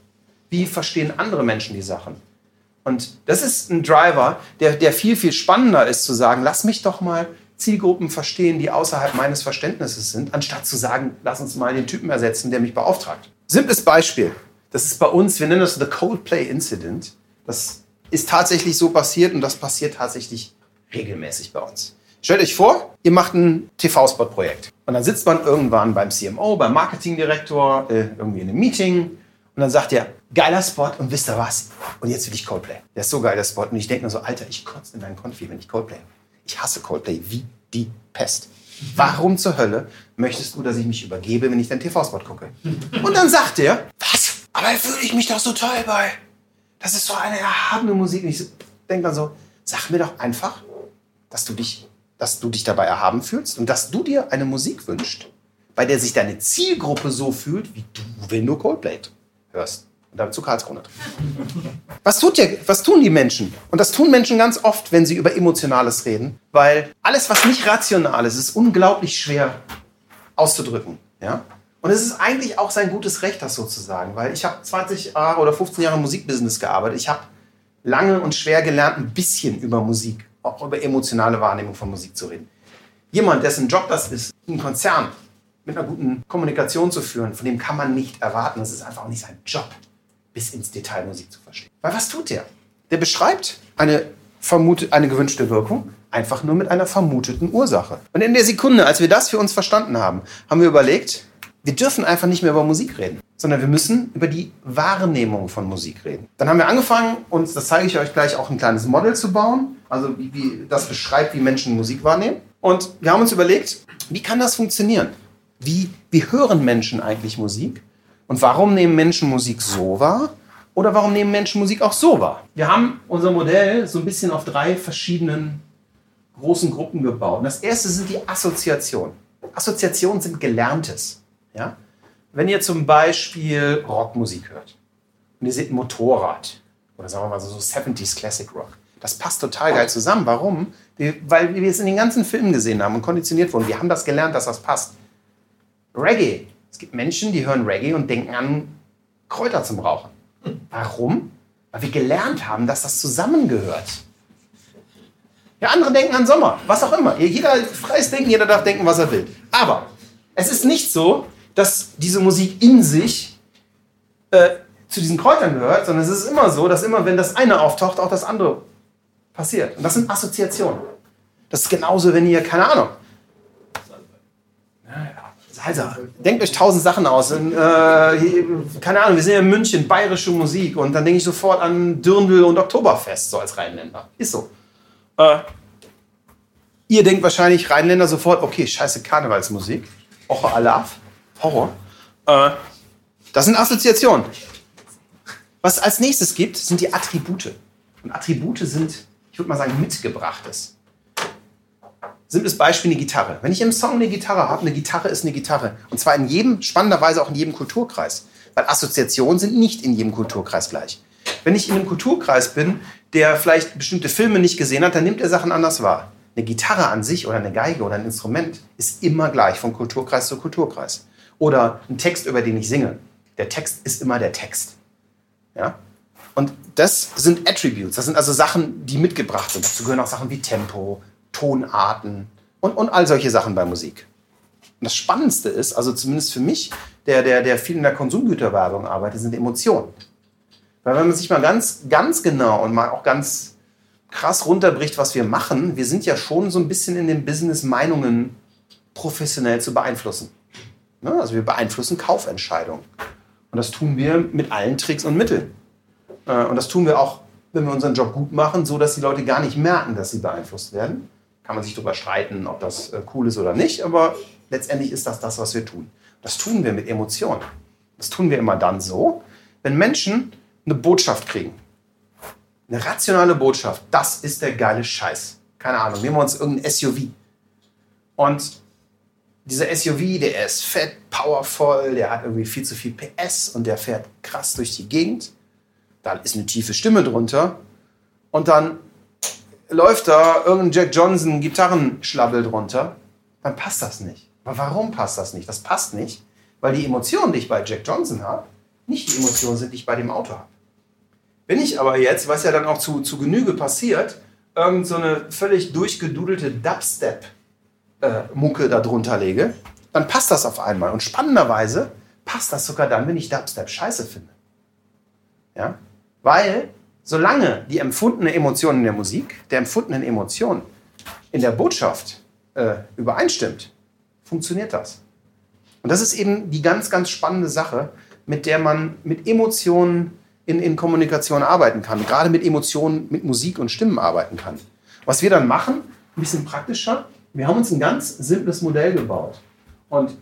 Wie verstehen andere Menschen die Sachen? Und das ist ein Driver, der, der viel, viel spannender ist zu sagen, lass mich doch mal Zielgruppen verstehen, die außerhalb meines Verständnisses sind, anstatt zu sagen, lass uns mal den Typen ersetzen, der mich beauftragt. Simples Beispiel. Das ist bei uns, wir nennen das The Coldplay Incident. Das ist tatsächlich so passiert und das passiert tatsächlich regelmäßig bei uns. Stellt euch vor, ihr macht ein TV-Spot-Projekt. Und dann sitzt man irgendwann beim CMO, beim Marketingdirektor, äh, irgendwie in einem Meeting. Und dann sagt er, geiler Spot und wisst ihr was? Und jetzt will ich Coldplay. Der ist so geil, der Spot. Und ich denke nur so, Alter, ich kotze in deinen Konfi, wenn ich Coldplay. Ich hasse Coldplay wie die Pest. Warum zur Hölle möchtest du, dass ich mich übergebe, wenn ich deinen TV-Spot gucke? Und dann sagt er, was? Aber fühle ich mich doch so toll bei. Das ist so eine erhabene Musik. Und ich denke dann so, sag mir doch einfach, dass du dich, dass du dich dabei erhaben fühlst und dass du dir eine Musik wünschst, bei der sich deine Zielgruppe so fühlt, wie du, wenn du Coldplay hörst. Und damit zu Karlskrone. Was, tut der, was tun die Menschen? Und das tun Menschen ganz oft, wenn sie über Emotionales reden, weil alles, was nicht rational ist, ist unglaublich schwer auszudrücken. Ja? Und es ist eigentlich auch sein gutes Recht, das so zu sagen, weil ich habe 20 Jahre oder 15 Jahre im Musikbusiness gearbeitet. Ich habe lange und schwer gelernt, ein bisschen über Musik, auch über emotionale Wahrnehmung von Musik zu reden. Jemand, dessen Job das ist, einen Konzern mit einer guten Kommunikation zu führen, von dem kann man nicht erwarten. Das ist einfach auch nicht sein Job, bis ins Detail Musik zu verstehen. Weil was tut der? Der beschreibt eine, vermute, eine gewünschte Wirkung einfach nur mit einer vermuteten Ursache. Und in der Sekunde, als wir das für uns verstanden haben, haben wir überlegt, wir dürfen einfach nicht mehr über Musik reden, sondern wir müssen über die Wahrnehmung von Musik reden. Dann haben wir angefangen, uns, das zeige ich euch gleich, auch ein kleines Model zu bauen, also wie, wie das beschreibt, wie Menschen Musik wahrnehmen. Und wir haben uns überlegt, wie kann das funktionieren? Wie, wie hören Menschen eigentlich Musik? Und warum nehmen Menschen Musik so wahr? Oder warum nehmen Menschen Musik auch so wahr? Wir haben unser Modell so ein bisschen auf drei verschiedenen großen Gruppen gebaut. Das erste sind die Assoziationen. Assoziationen sind Gelerntes. Ja? Wenn ihr zum Beispiel Rockmusik hört und ihr seht ein Motorrad oder sagen wir mal so 70s Classic Rock, das passt total geil zusammen. Warum? Weil wir es in den ganzen Filmen gesehen haben und konditioniert wurden. Wir haben das gelernt, dass das passt. Reggae. Es gibt Menschen, die hören Reggae und denken an Kräuter zum Rauchen. Warum? Weil wir gelernt haben, dass das zusammengehört. Ja, andere denken an Sommer, was auch immer. Jeder freies Denken, jeder darf denken, was er will. Aber es ist nicht so, dass diese Musik in sich äh, zu diesen Kräutern gehört, sondern es ist immer so, dass immer, wenn das eine auftaucht, auch das andere passiert. Und das sind Assoziationen. Das ist genauso, wenn ihr, keine Ahnung, Salsa. Denkt euch tausend Sachen aus. In, äh, keine Ahnung, wir sind ja in München, bayerische Musik und dann denke ich sofort an Dirndl und Oktoberfest, so als Rheinländer. Ist so. Äh, ihr denkt wahrscheinlich Rheinländer sofort, okay, scheiße Karnevalsmusik. Oche Alaf, Horror. Äh, das sind Assoziationen. Was es als nächstes gibt, sind die Attribute. Und Attribute sind, ich würde mal sagen, mitgebrachtes. Simples Beispiel eine Gitarre. Wenn ich im Song eine Gitarre habe, eine Gitarre ist eine Gitarre. Und zwar in jedem, spannenderweise auch in jedem Kulturkreis. Weil Assoziationen sind nicht in jedem Kulturkreis gleich. Wenn ich in einem Kulturkreis bin, der vielleicht bestimmte Filme nicht gesehen hat, dann nimmt er Sachen anders wahr. Eine Gitarre an sich oder eine Geige oder ein Instrument ist immer gleich von Kulturkreis zu Kulturkreis. Oder ein Text, über den ich singe. Der Text ist immer der Text. Ja? Und das sind Attributes, das sind also Sachen, die mitgebracht sind. Dazu gehören auch Sachen wie Tempo, Tonarten und, und all solche Sachen bei Musik. Und das Spannendste ist, also zumindest für mich, der, der, der viel in der Konsumgüterwerbung arbeitet, sind Emotionen. Weil wenn man sich mal ganz, ganz genau und mal auch ganz krass runterbricht, was wir machen, wir sind ja schon so ein bisschen in dem Business, Meinungen professionell zu beeinflussen. Ne? Also wir beeinflussen Kaufentscheidungen. Und das tun wir mit allen Tricks und Mitteln. Äh, Und das tun wir auch, wenn wir unseren Job gut machen, so dass die Leute gar nicht merken, dass sie beeinflusst werden. Kann man sich darüber streiten, ob das äh, cool ist oder nicht, aber letztendlich ist das das, was wir tun. Das tun wir mit Emotionen. Das tun wir immer dann so, wenn Menschen eine Botschaft kriegen. Eine rationale Botschaft. Das ist der geile Scheiß. Keine Ahnung, nehmen wir uns irgendein SUV. Und dieser SUV, der ist fett, powerful, der hat irgendwie viel zu viel PS und der fährt krass durch die Gegend. Da ist eine tiefe Stimme drunter. Und dann läuft da irgendein Jack Johnson Gitarrenschlabbel drunter. Dann passt das nicht. Aber warum passt das nicht? Das passt nicht, weil die Emotionen, die ich bei Jack Johnson habe, nicht die Emotionen sind, die ich bei dem Auto habe. Wenn ich aber jetzt, was ja dann auch zu, zu Genüge passiert, irgend so eine völlig durchgedudelte Dubstep-Mucke da drunter lege, dann passt das auf einmal. Und spannenderweise passt das sogar dann, wenn ich Dubstep scheiße finde. Ja? Weil solange die empfundene Emotion in der Musik, der empfundenen Emotion in der Botschaft äh, übereinstimmt, funktioniert das. Und das ist eben die ganz, ganz spannende Sache, mit der man mit Emotionen in, in Kommunikation arbeiten kann. Gerade mit Emotionen, mit Musik und Stimmen arbeiten kann. Was wir dann machen, ein bisschen praktischer, wir haben uns ein ganz simples Modell gebaut. Und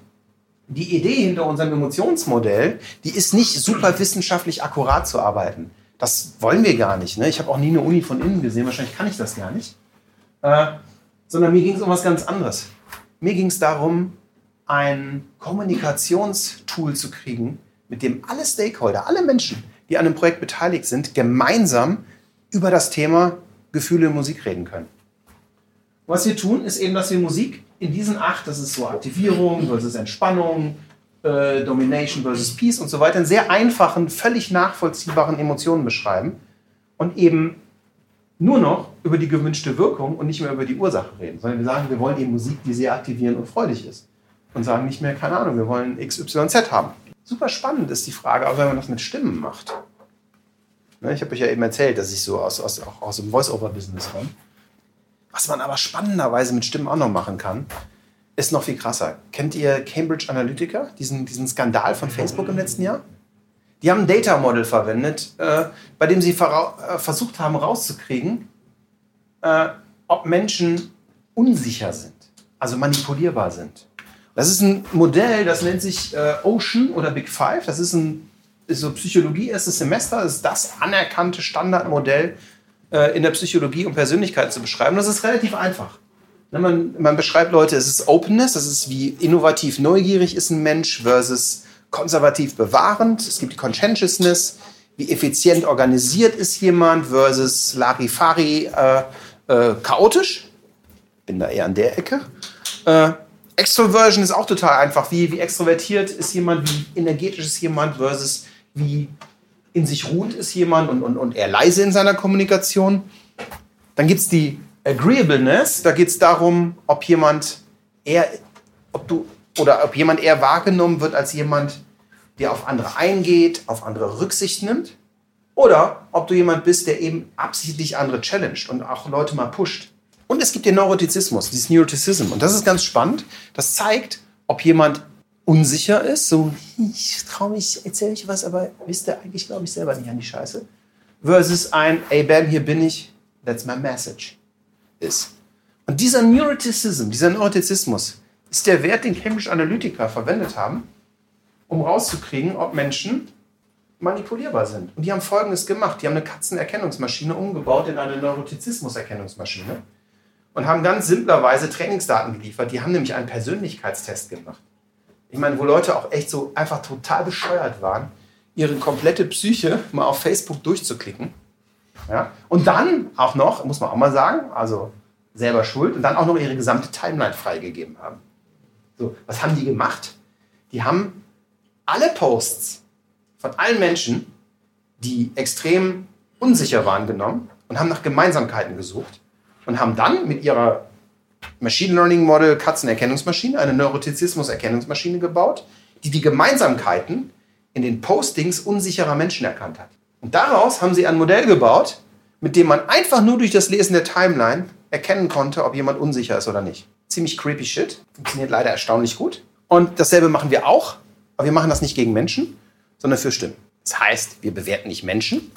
die Idee hinter unserem Emotionsmodell, die ist nicht super wissenschaftlich akkurat zu arbeiten. Das wollen wir gar nicht. Ne? Ich habe auch nie eine Uni von innen gesehen, wahrscheinlich kann ich das gar nicht. Äh, sondern mir ging es um was ganz anderes. Mir ging es darum, ein Kommunikationstool zu kriegen, mit dem alle Stakeholder, alle Menschen, die an einem Projekt beteiligt sind, gemeinsam über das Thema Gefühle und Musik reden können. Was wir tun, ist eben, dass wir Musik in diesen acht, das ist so Aktivierung versus Entspannung, äh, Domination versus Peace und so weiter, in sehr einfachen, völlig nachvollziehbaren Emotionen beschreiben und eben nur noch über die gewünschte Wirkung und nicht mehr über die Ursache reden, sondern wir sagen, wir wollen eben Musik, die sehr aktivierend und freudig ist. Und sagen nicht mehr, keine Ahnung, wir wollen XYZ haben. Super spannend ist die Frage, auch wenn man das mit Stimmen macht. Ne, Ich habe euch ja eben erzählt, dass ich so aus, aus, auch aus dem Voice-Over-Business komme. Was man aber spannenderweise mit Stimmen auch noch machen kann, ist noch viel krasser. Kennt ihr Cambridge Analytica, diesen, diesen Skandal von Facebook im letzten Jahr? Die haben ein Data Model verwendet, äh, bei dem sie äh, versucht haben rauszukriegen, äh, ob Menschen unsicher sind, also manipulierbar sind. Das ist ein Modell, das nennt sich äh, Ocean oder Big Five. Das ist ein ist so Psychologie erstes Semester. Das ist das anerkannte Standardmodell äh, in der Psychologie, um Persönlichkeit zu beschreiben. Das ist relativ einfach. Man, man beschreibt Leute, es ist Openness, das ist wie innovativ neugierig ist ein Mensch versus konservativ bewahrend. Es gibt die Conscientiousness, wie effizient organisiert ist jemand versus Larifari äh, äh, chaotisch. Bin da eher an der Ecke. Äh, Extroversion ist auch total einfach. Wie, wie extrovertiert ist jemand, wie energetisch ist jemand versus wie in sich ruhend ist jemand und, und, und eher leise in seiner Kommunikation. Dann gibt es die Agreeableness, da geht es darum, ob jemand eher, ob du, oder ob jemand eher wahrgenommen wird als jemand, der auf andere eingeht, auf andere Rücksicht nimmt. Oder ob du jemand bist, der eben absichtlich andere challenged und auch Leute mal pusht. Und es gibt den Neurotizismus, dieses Neuroticism. Und das ist ganz spannend. Das zeigt, ob jemand unsicher ist, so, ich traue mich, erzähle ich was, aber wisst ihr, eigentlich glaube ich selber nicht an die Scheiße. Versus ein, ey Bam, hier bin ich, that's my message, ist. Und dieser Neuroticism, dieser Neurotizismus, ist der Wert, den Cambridge Analytica verwendet haben, um rauszukriegen, ob Menschen manipulierbar sind. Und die haben Folgendes gemacht. Die haben eine Katzenerkennungsmaschine umgebaut in eine Neurotizismus-Erkennungsmaschine und haben ganz simplerweise Trainingsdaten geliefert. Die haben nämlich einen Persönlichkeitstest gemacht. Ich meine, wo Leute auch echt so einfach total bescheuert waren, ihre komplette Psyche mal auf Facebook durchzuklicken. Ja? Und dann auch noch, muss man auch mal sagen, also selber schuld, und dann auch noch ihre gesamte Timeline freigegeben haben. So, was haben die gemacht? Die haben alle Posts von allen Menschen, die extrem unsicher waren, genommen und haben nach Gemeinsamkeiten gesucht und haben dann mit ihrer Machine Learning Model Katzenerkennungsmaschine eine Neurotizismus-Erkennungsmaschine gebaut, die die Gemeinsamkeiten in den Postings unsicherer Menschen erkannt hat. Und daraus haben sie ein Modell gebaut, mit dem man einfach nur durch das Lesen der Timeline erkennen konnte, ob jemand unsicher ist oder nicht. Ziemlich creepy Shit. Funktioniert leider erstaunlich gut. Und dasselbe machen wir auch, aber wir machen das nicht gegen Menschen, sondern für Stimmen. Das heißt, wir bewerten nicht Menschen,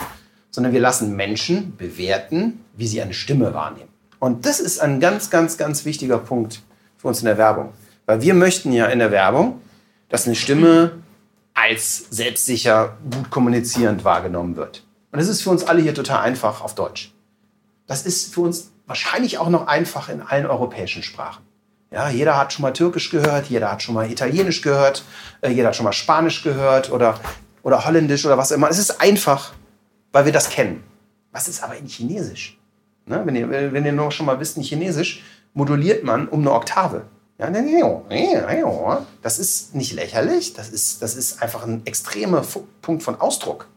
sondern wir lassen Menschen bewerten, wie sie eine Stimme wahrnehmen. Und das ist ein ganz, ganz, ganz wichtiger Punkt für uns in der Werbung. Weil wir möchten ja in der Werbung, dass eine Stimme als selbstsicher, gut kommunizierend wahrgenommen wird. Und das ist für uns alle hier total einfach auf Deutsch. Das ist für uns wahrscheinlich auch noch einfach in allen europäischen Sprachen. Ja, jeder hat schon mal Türkisch gehört, jeder hat schon mal Italienisch gehört, äh, jeder hat schon mal Spanisch gehört oder, oder Holländisch oder was immer. Es ist einfach, weil wir das kennen. Was ist aber in Chinesisch? Ne? Wenn, ihr, wenn ihr noch schon mal wisst, in Chinesisch moduliert man um eine Oktave. Ja, das ist nicht lächerlich, das ist, das ist einfach ein extremer Punkt von Ausdruck.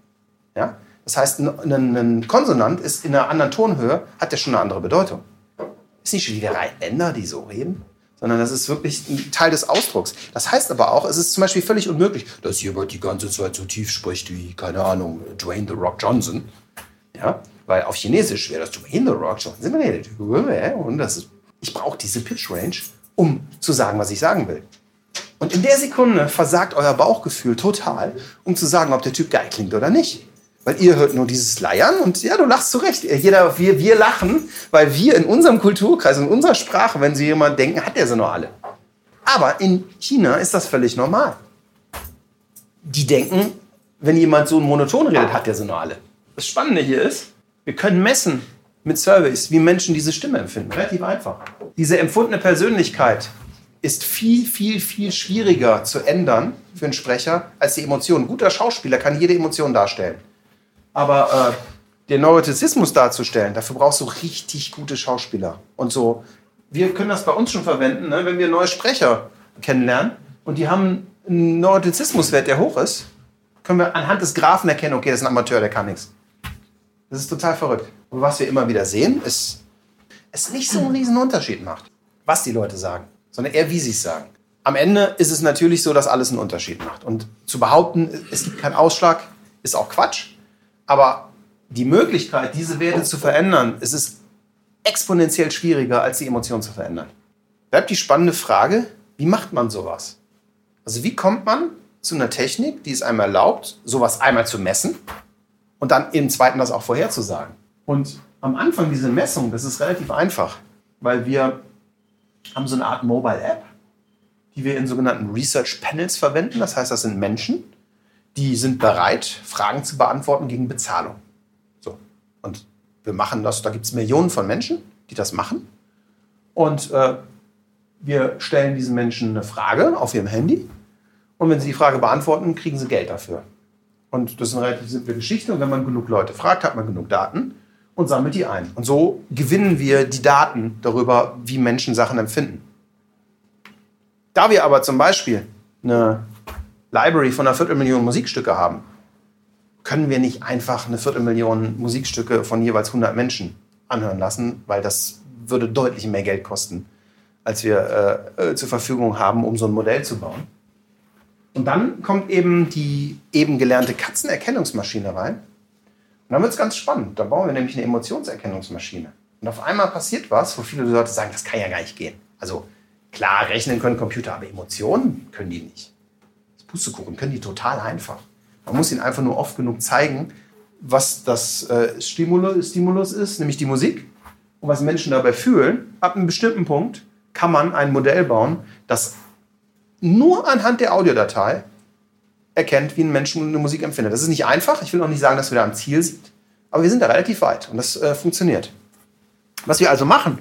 Ja? Das heißt, ein, ein Konsonant ist in einer anderen Tonhöhe, hat ja schon eine andere Bedeutung. Ist nicht wie wir Rheinländer, die so reden, sondern das ist wirklich ein Teil des Ausdrucks. Das heißt aber auch, es ist zum Beispiel völlig unmöglich, dass jemand die ganze Zeit so tief spricht wie, keine Ahnung, Dwayne The Rock Johnson. Ja? Weil auf Chinesisch wäre das Dwayne The Rock Johnson. Und das ist, ich brauche diese Pitch Range um zu sagen, was ich sagen will. Und in der Sekunde versagt euer Bauchgefühl total, um zu sagen, ob der Typ geil klingt oder nicht. Weil ihr hört nur dieses Leiern und ja, du lachst zurecht. Jeder, wir, wir lachen, weil wir in unserem Kulturkreis, in unserer Sprache, wenn sie jemand denken, hat der sie nur alle. Aber in China ist das völlig normal. Die denken, wenn jemand so monoton redet, hat der sie nur alle. Das Spannende hier ist, wir können messen, mit Surveys, wie Menschen diese Stimme empfinden. Relativ einfach. Diese empfundene Persönlichkeit ist viel, viel, viel schwieriger zu ändern für einen Sprecher als die Emotion. Ein guter Schauspieler kann jede Emotion darstellen. Aber äh, den Neurotizismus darzustellen, dafür brauchst du richtig gute Schauspieler. Und so, wir können das bei uns schon verwenden, ne? wenn wir neue Sprecher kennenlernen und die haben einen Neurotizismuswert, der hoch ist, können wir anhand des Graphen erkennen, okay, das ist ein Amateur, der kann nichts. Das ist total verrückt. Und was wir immer wieder sehen, ist, es nicht so einen riesen Unterschied macht, was die Leute sagen, sondern eher, wie sie es sagen. Am Ende ist es natürlich so, dass alles einen Unterschied macht. Und zu behaupten, es gibt keinen Ausschlag, ist auch Quatsch. Aber die Möglichkeit, diese Werte zu verändern, ist es exponentiell schwieriger, als die Emotionen zu verändern. Bleibt die spannende Frage, wie macht man sowas? Also wie kommt man zu einer Technik, die es einem erlaubt, sowas einmal zu messen und dann im zweiten das auch vorherzusagen. Und am Anfang diese Messung, das ist relativ einfach, weil wir haben so eine Art Mobile App, die wir in sogenannten Research Panels verwenden. Das heißt, das sind Menschen, die sind bereit, Fragen zu beantworten gegen Bezahlung. So. Und wir machen das, da gibt es Millionen von Menschen, die das machen. Und äh, wir stellen diesen Menschen eine Frage auf ihrem Handy. Und wenn sie die Frage beantworten, kriegen sie Geld dafür. Und das ist eine relativ simple Geschichte. Und wenn man genug Leute fragt, hat man genug Daten und sammelt die ein. Und so gewinnen wir die Daten darüber, wie Menschen Sachen empfinden. Da wir aber zum Beispiel eine Library von einer Viertelmillion Musikstücke haben, können wir nicht einfach eine Viertelmillion Musikstücke von jeweils 100 Menschen anhören lassen, weil das würde deutlich mehr Geld kosten, als wir äh, äh zur Verfügung haben, um so ein Modell zu bauen. Und dann kommt eben die eben gelernte Katzenerkennungsmaschine rein. Und dann wird es ganz spannend. Da bauen wir nämlich eine Emotionserkennungsmaschine. Und auf einmal passiert was, wo viele Leute sagen, das kann ja gar nicht gehen. Also klar, rechnen können Computer, aber Emotionen können die nicht. Das Pustekuchen können die total einfach. Man muss ihnen einfach nur oft genug zeigen, was das äh, Stimulus, Stimulus ist, nämlich die Musik. Und was Menschen dabei fühlen. Ab einem bestimmten Punkt kann man ein Modell bauen, das nur anhand der Audiodatei erkennt, wie ein Mensch eine Musik empfindet. Das ist nicht einfach. Ich will auch nicht sagen, dass wir da am Ziel sind. Aber wir sind da relativ weit und das äh, funktioniert. Was wir also machen,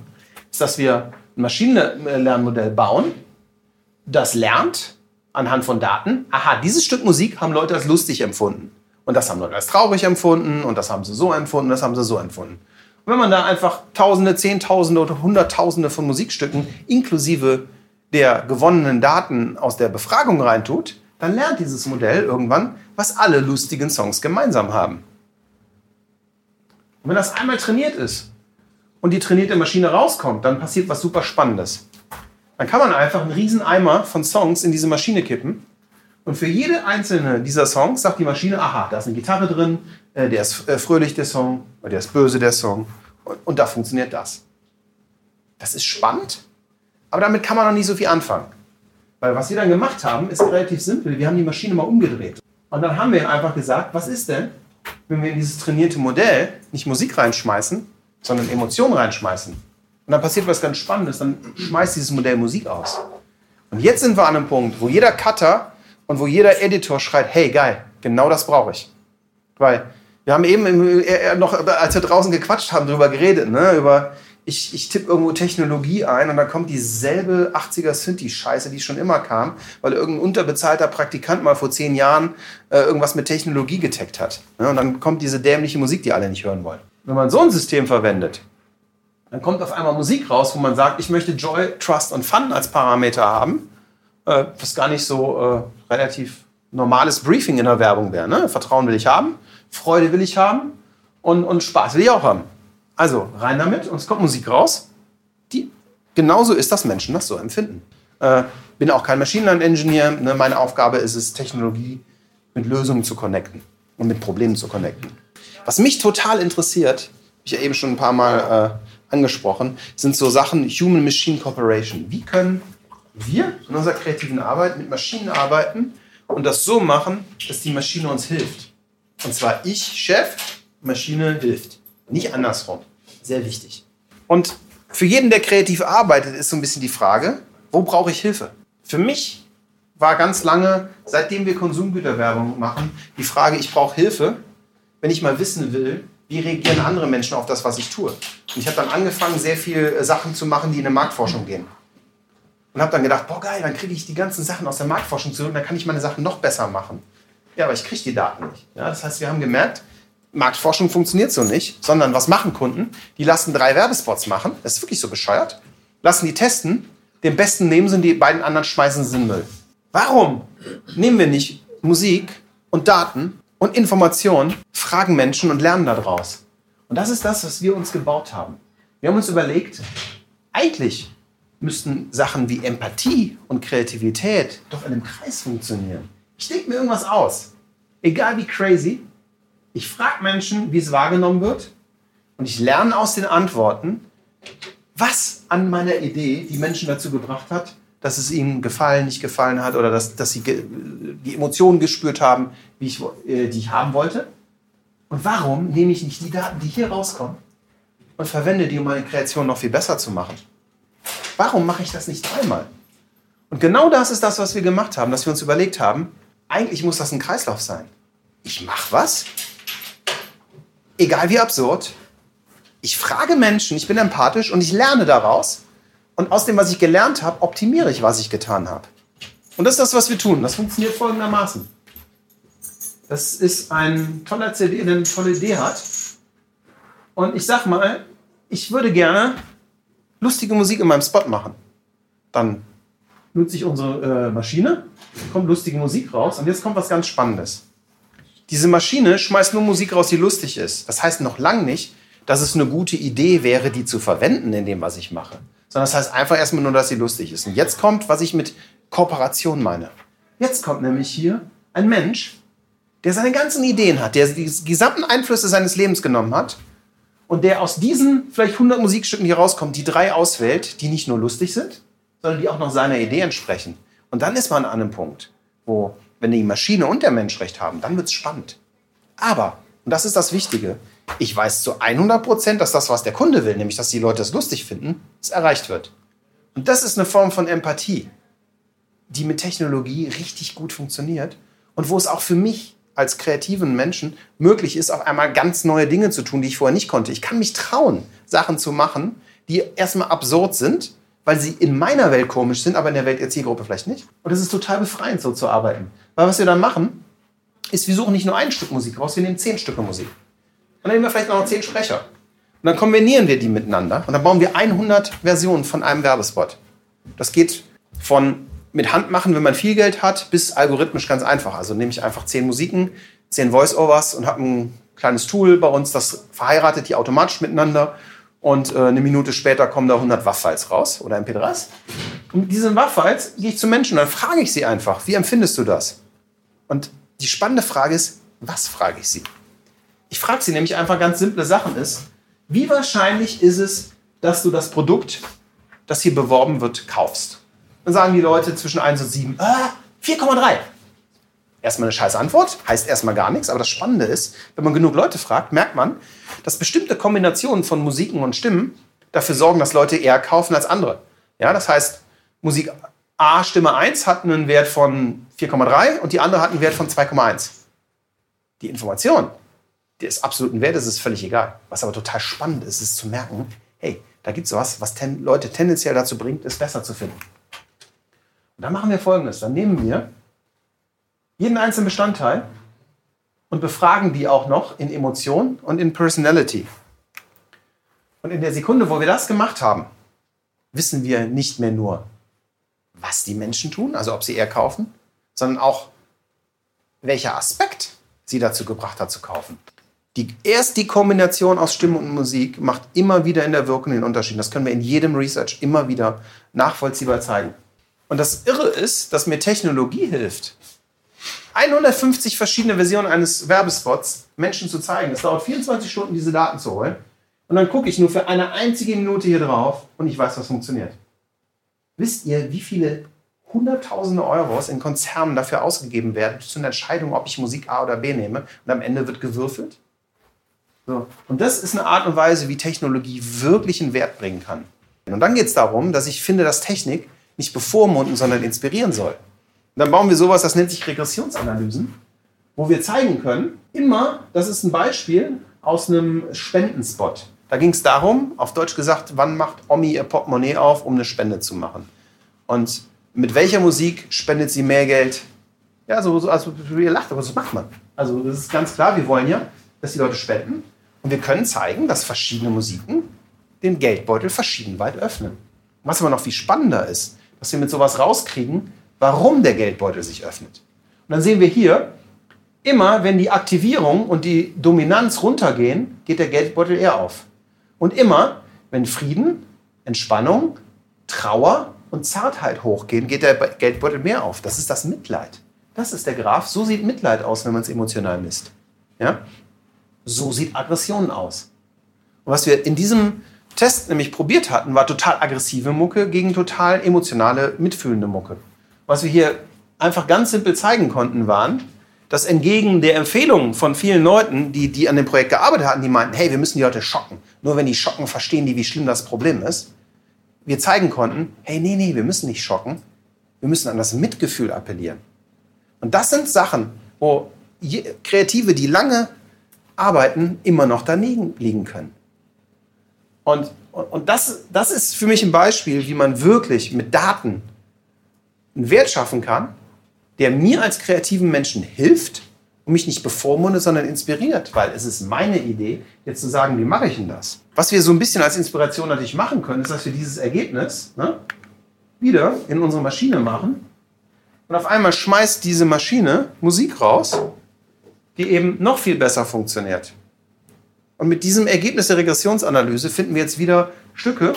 ist, dass wir ein Maschinenlernmodell bauen, das lernt, anhand von Daten, aha, dieses Stück Musik haben Leute als lustig empfunden. Und das haben Leute als traurig empfunden und das haben sie so empfunden, das haben sie so empfunden. Und wenn man da einfach Tausende, Zehntausende oder Hunderttausende von Musikstücken inklusive der gewonnenen Daten aus der Befragung reintut, dann lernt dieses Modell irgendwann, was alle lustigen Songs gemeinsam haben. Und wenn das einmal trainiert ist und die trainierte Maschine rauskommt, dann passiert was super Spannendes. Dann kann man einfach einen riesen Eimer von Songs in diese Maschine kippen und für jede einzelne dieser Songs sagt die Maschine, aha, da ist eine Gitarre drin, äh, der ist äh, fröhlich, der Song, oder der ist böse, der Song. Und, und da funktioniert das. Das ist spannend, aber damit kann man noch nicht so viel anfangen. Weil was wir dann gemacht haben, ist relativ simpel. Wir haben die Maschine mal umgedreht. Und dann haben wir einfach gesagt, was ist denn, wenn wir in dieses trainierte Modell nicht Musik reinschmeißen, sondern Emotionen reinschmeißen? Und dann passiert was ganz Spannendes. Dann schmeißt dieses Modell Musik aus. Und jetzt sind wir an einem Punkt, wo jeder Cutter und wo jeder Editor schreit, hey, geil, genau das brauche ich. Weil wir haben eben im, noch, als wir draußen gequatscht haben, darüber geredet, ne? über ich, ich tippe irgendwo Technologie ein und dann kommt dieselbe 80er Synthi-Scheiße, die schon immer kam, weil irgendein unterbezahlter Praktikant mal vor zehn Jahren äh, irgendwas mit Technologie getaggt hat. Ne? Und dann kommt diese dämliche Musik, die alle nicht hören wollen. Wenn man so ein System verwendet, dann kommt auf einmal Musik raus, wo man sagt, ich möchte Joy, Trust und Fun als Parameter haben, äh, was gar nicht so äh, relativ normales Briefing in der Werbung wäre. Ne? Vertrauen will ich haben, Freude will ich haben und, und Spaß will ich auch haben. Also rein damit und es kommt Musik raus, die genauso ist, dass Menschen das so empfinden. Äh, bin auch kein Machine Learning Engineer. Ne? Meine Aufgabe ist es, Technologie mit Lösungen zu connecten und mit Problemen zu connecten. Was mich total interessiert, ich ja eben schon ein paar Mal äh, angesprochen, sind so Sachen Human-Machine Cooperation. Wie können wir in unserer kreativen Arbeit mit Maschinen arbeiten und das so machen, dass die Maschine uns hilft? Und zwar ich, Chef, Maschine hilft. Nicht andersrum. Sehr wichtig. Und für jeden, der kreativ arbeitet, ist so ein bisschen die Frage, wo brauche ich Hilfe? Für mich war ganz lange, seitdem wir Konsumgüterwerbung machen, die Frage, ich brauche Hilfe, wenn ich mal wissen will, wie reagieren andere Menschen auf das, was ich tue. Und ich habe dann angefangen, sehr viele Sachen zu machen, die in eine Marktforschung gehen. Und habe dann gedacht, boah geil, dann kriege ich die ganzen Sachen aus der Marktforschung zurück und dann kann ich meine Sachen noch besser machen. Ja, aber ich kriege die Daten nicht. Ja, das heißt, wir haben gemerkt, Marktforschung funktioniert so nicht, sondern was machen Kunden? Die lassen drei Werbespots machen, das ist wirklich so bescheuert, lassen die testen, den besten nehmen sie und die beiden anderen schmeißen sie in den Müll. Warum nehmen wir nicht Musik und Daten und Informationen, fragen Menschen und lernen daraus? Und das ist das, was wir uns gebaut haben. Wir haben uns überlegt, eigentlich müssten Sachen wie Empathie und Kreativität doch in einem Kreis funktionieren. Ich denke mir irgendwas aus. Egal wie crazy, ich frage Menschen, wie es wahrgenommen wird und ich lerne aus den Antworten, was an meiner Idee die Menschen dazu gebracht hat, dass es ihnen gefallen, nicht gefallen hat oder dass, dass sie die Emotionen gespürt haben, wie ich, äh, die ich haben wollte. Und warum nehme ich nicht die Daten, die hier rauskommen und verwende die, um meine Kreation noch viel besser zu machen? Warum mache ich das nicht dreimal? Und genau das ist das, was wir gemacht haben, dass wir uns überlegt haben, eigentlich muss das ein Kreislauf sein. Ich mache was, egal wie absurd. Ich frage Menschen, ich bin empathisch und ich lerne daraus. Und aus dem, was ich gelernt habe, optimiere ich, was ich getan habe. Und das ist das, was wir tun. Das funktioniert folgendermaßen. Das ist ein toller CD, der eine tolle Idee hat. Und ich sag mal, ich würde gerne lustige Musik in meinem Spot machen. Dann nutze ich unsere äh, Maschine, kommt lustige Musik raus und jetzt kommt was ganz Spannendes. Diese Maschine schmeißt nur Musik raus, die lustig ist. Das heißt noch lange nicht, dass es eine gute Idee wäre, die zu verwenden in dem, was ich mache. Sondern das heißt einfach erstmal nur, dass sie lustig ist. Und jetzt kommt, was ich mit Kooperation meine. Jetzt kommt nämlich hier ein Mensch, der seine ganzen Ideen hat, der die gesamten Einflüsse seines Lebens genommen hat und der aus diesen vielleicht 100 Musikstücken, die rauskommen, die drei auswählt, die nicht nur lustig sind, sondern die auch noch seiner Idee entsprechen. Und dann ist man an einem Punkt, wo wenn die Maschine und der Mensch recht haben, dann wird es spannend. Aber, und das ist das Wichtige, ich weiß zu 100 Prozent, dass das, was der Kunde will, nämlich dass die Leute es lustig finden, es erreicht wird. Und das ist eine Form von Empathie, die mit Technologie richtig gut funktioniert und wo es auch für mich als kreativen Menschen möglich ist, auf einmal ganz neue Dinge zu tun, die ich vorher nicht konnte. Ich kann mich trauen, Sachen zu machen, die erstmal absurd sind, weil sie in meiner Welt komisch sind, aber in der Welt der Zielgruppe vielleicht nicht. Und es ist total befreiend, so zu arbeiten. Weil was wir dann machen, ist, wir suchen nicht nur ein Stück Musik raus, wir nehmen zehn Stücke Musik. Und dann nehmen wir vielleicht noch zehn Sprecher. Und dann kombinieren wir die miteinander und dann bauen wir 100 Versionen von einem Werbespot. Das geht von mit Hand machen, wenn man viel Geld hat, bis algorithmisch ganz einfach. Also nehme ich einfach zehn Musiken, zehn Voice-Overs und habe ein kleines Tool bei uns, das verheiratet die automatisch miteinander und äh, eine Minute später kommen da 100 WAV-Files raus oder MP3s. Und mit diesen WAV-Files gehe ich zu Menschen und dann frage ich sie einfach, wie empfindest du das? Und die spannende Frage ist, was frage ich sie? Ich frage sie nämlich einfach ganz simple Sachen ist, wie wahrscheinlich ist es, dass du das Produkt, das hier beworben wird, kaufst? Dann sagen die Leute zwischen 1 und 7, ah, 4,3. Erstmal eine scheiß Antwort, heißt erstmal gar nichts, aber das Spannende ist, wenn man genug Leute fragt, merkt man, dass bestimmte Kombinationen von Musiken und Stimmen dafür sorgen, dass Leute eher kaufen als andere. Ja, das heißt, Musik A, Stimme 1 hat einen Wert von 4,3 und die andere hat einen Wert von 2,1. Die Information des absoluten Wertes ist völlig egal. Was aber total spannend ist, ist zu merken, hey, da gibt es was, was ten Leute tendenziell dazu bringt, es besser zu finden. Und dann machen wir folgendes: Dann nehmen wir jeden einzelnen Bestandteil und befragen die auch noch in Emotion und in Personality. Und in der Sekunde, wo wir das gemacht haben, wissen wir nicht mehr nur, was die Menschen tun, also ob sie eher kaufen, sondern auch, welcher Aspekt sie dazu gebracht hat zu kaufen. Die, erst die Kombination aus Stimme und Musik macht immer wieder in der Wirkung den Unterschied. Das können wir in jedem Research immer wieder nachvollziehbar zeigen. Und das Irre ist, dass mir Technologie hilft, 150 verschiedene Versionen eines Werbespots Menschen zu zeigen. Es dauert 24 Stunden, diese Daten zu holen. Und dann gucke ich nur für eine einzige Minute hier drauf und ich weiß, was funktioniert. Wisst ihr, wie viele Hunderttausende Euros in Konzernen dafür ausgegeben werden, zu einer Entscheidung, ob ich Musik A oder B nehme? Und am Ende wird gewürfelt? So. Und das ist eine Art und Weise, wie Technologie wirklich einen Wert bringen kann. Und dann geht es darum, dass ich finde, dass Technik nicht bevormunden, sondern inspirieren soll. Dann bauen wir sowas, das nennt sich Regressionsanalysen, wo wir zeigen können, immer, das ist ein Beispiel aus einem Spendenspot. Da ging es darum, auf Deutsch gesagt, wann macht Omi ihr Portemonnaie auf, um eine Spende zu machen? Und mit welcher Musik spendet sie mehr Geld? Ja, so, so also ihr lacht, aber das macht man. Also das ist ganz klar, wir wollen ja, dass die Leute spenden. Und wir können zeigen, dass verschiedene Musiken den Geldbeutel verschieden weit öffnen. Was aber noch viel spannender ist, dass wir mit sowas rauskriegen, warum der Geldbeutel sich öffnet. Und dann sehen wir hier, immer wenn die Aktivierung und die Dominanz runtergehen, geht der Geldbeutel eher auf. Und immer, wenn Frieden, Entspannung, Trauer und Zartheit hochgehen, geht der Geldbeutel mehr auf. Das ist das Mitleid. Das ist der Graph. So sieht Mitleid aus, wenn man es emotional misst. Ja? So sieht Aggression aus. Und was wir in diesem Test nämlich probiert hatten, war total aggressive Mucke gegen total emotionale, mitfühlende Mucke. Was wir hier einfach ganz simpel zeigen konnten, waren, dass entgegen der Empfehlungen von vielen Leuten, die, die an dem Projekt gearbeitet hatten, die meinten, hey, wir müssen die Leute schocken. Nur wenn die schocken, verstehen die, wie schlimm das Problem ist. Wir zeigen konnten, hey, nee, nee, wir müssen nicht schocken. Wir müssen an das Mitgefühl appellieren. Und das sind Sachen, wo Kreative, die lange arbeiten, immer noch daneben liegen können. Und, und das, das ist für mich ein Beispiel, wie man wirklich mit Daten einen Wert schaffen kann, der mir als kreativen Menschen hilft und mich nicht bevormundet, sondern inspiriert. Weil es ist meine Idee, jetzt zu sagen, wie mache ich denn das? Was wir so ein bisschen als Inspiration natürlich machen können, ist, dass wir dieses Ergebnis ne, wieder in unsere Maschine machen. Und auf einmal schmeißt diese Maschine Musik raus, die eben noch viel besser funktioniert. Und mit diesem Ergebnis der Regressionsanalyse finden wir jetzt wieder Stücke,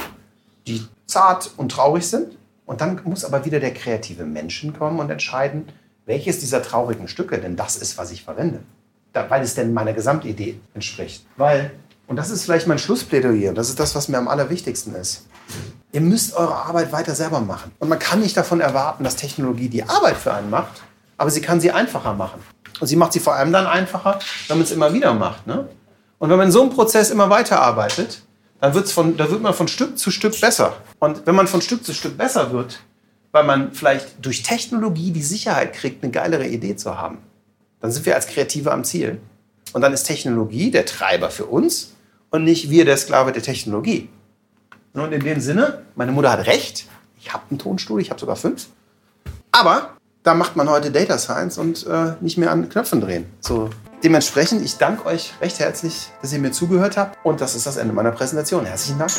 die zart und traurig sind. Und dann muss aber wieder der kreative Menschen kommen und entscheiden, welches dieser traurigen Stücke denn das ist, was ich verwende. Da, weil es denn meiner Gesamtidee entspricht. Weil, und das ist vielleicht mein Schlussplädoyer, das ist das, was mir am allerwichtigsten ist. Ihr müsst eure Arbeit weiter selber machen. Und man kann nicht davon erwarten, dass Technologie die Arbeit für einen macht, aber sie kann sie einfacher machen. Und sie macht sie vor allem dann einfacher, wenn man es immer wieder macht. Ne? Und wenn man in so einem Prozess immer weiterarbeitet, dann wird's von, da wird man von Stück zu Stück besser. Und wenn man von Stück zu Stück besser wird, weil man vielleicht durch Technologie die Sicherheit kriegt, eine geilere Idee zu haben, dann sind wir als Kreative am Ziel. Und dann ist Technologie der Treiber für uns und nicht wir der Sklave der Technologie. Und in dem Sinne, meine Mutter hat recht. Ich habe ein Tonstudio, ich habe sogar fünf. Aber da macht man heute Data Science und äh, nicht mehr an Knöpfen drehen. So, dementsprechend, ich danke euch recht herzlich, dass ihr mir zugehört habt. Und das ist das Ende meiner Präsentation. Herzlichen Dank.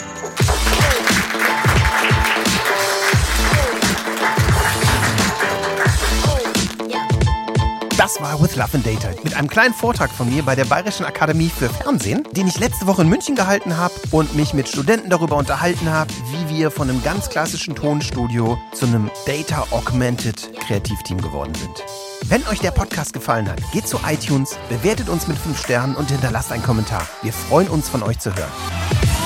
War With Love and Data mit einem kleinen Vortrag von mir bei der Bayerischen Akademie für Fernsehen, den ich letzte Woche in München gehalten habe und mich mit Studenten darüber unterhalten habe, wie wir von einem ganz klassischen Tonstudio zu einem Data Augmented Kreativteam geworden sind. Wenn euch der Podcast gefallen hat, geht zu iTunes, bewertet uns mit 5 Sternen und hinterlasst einen Kommentar. Wir freuen uns von euch zu hören.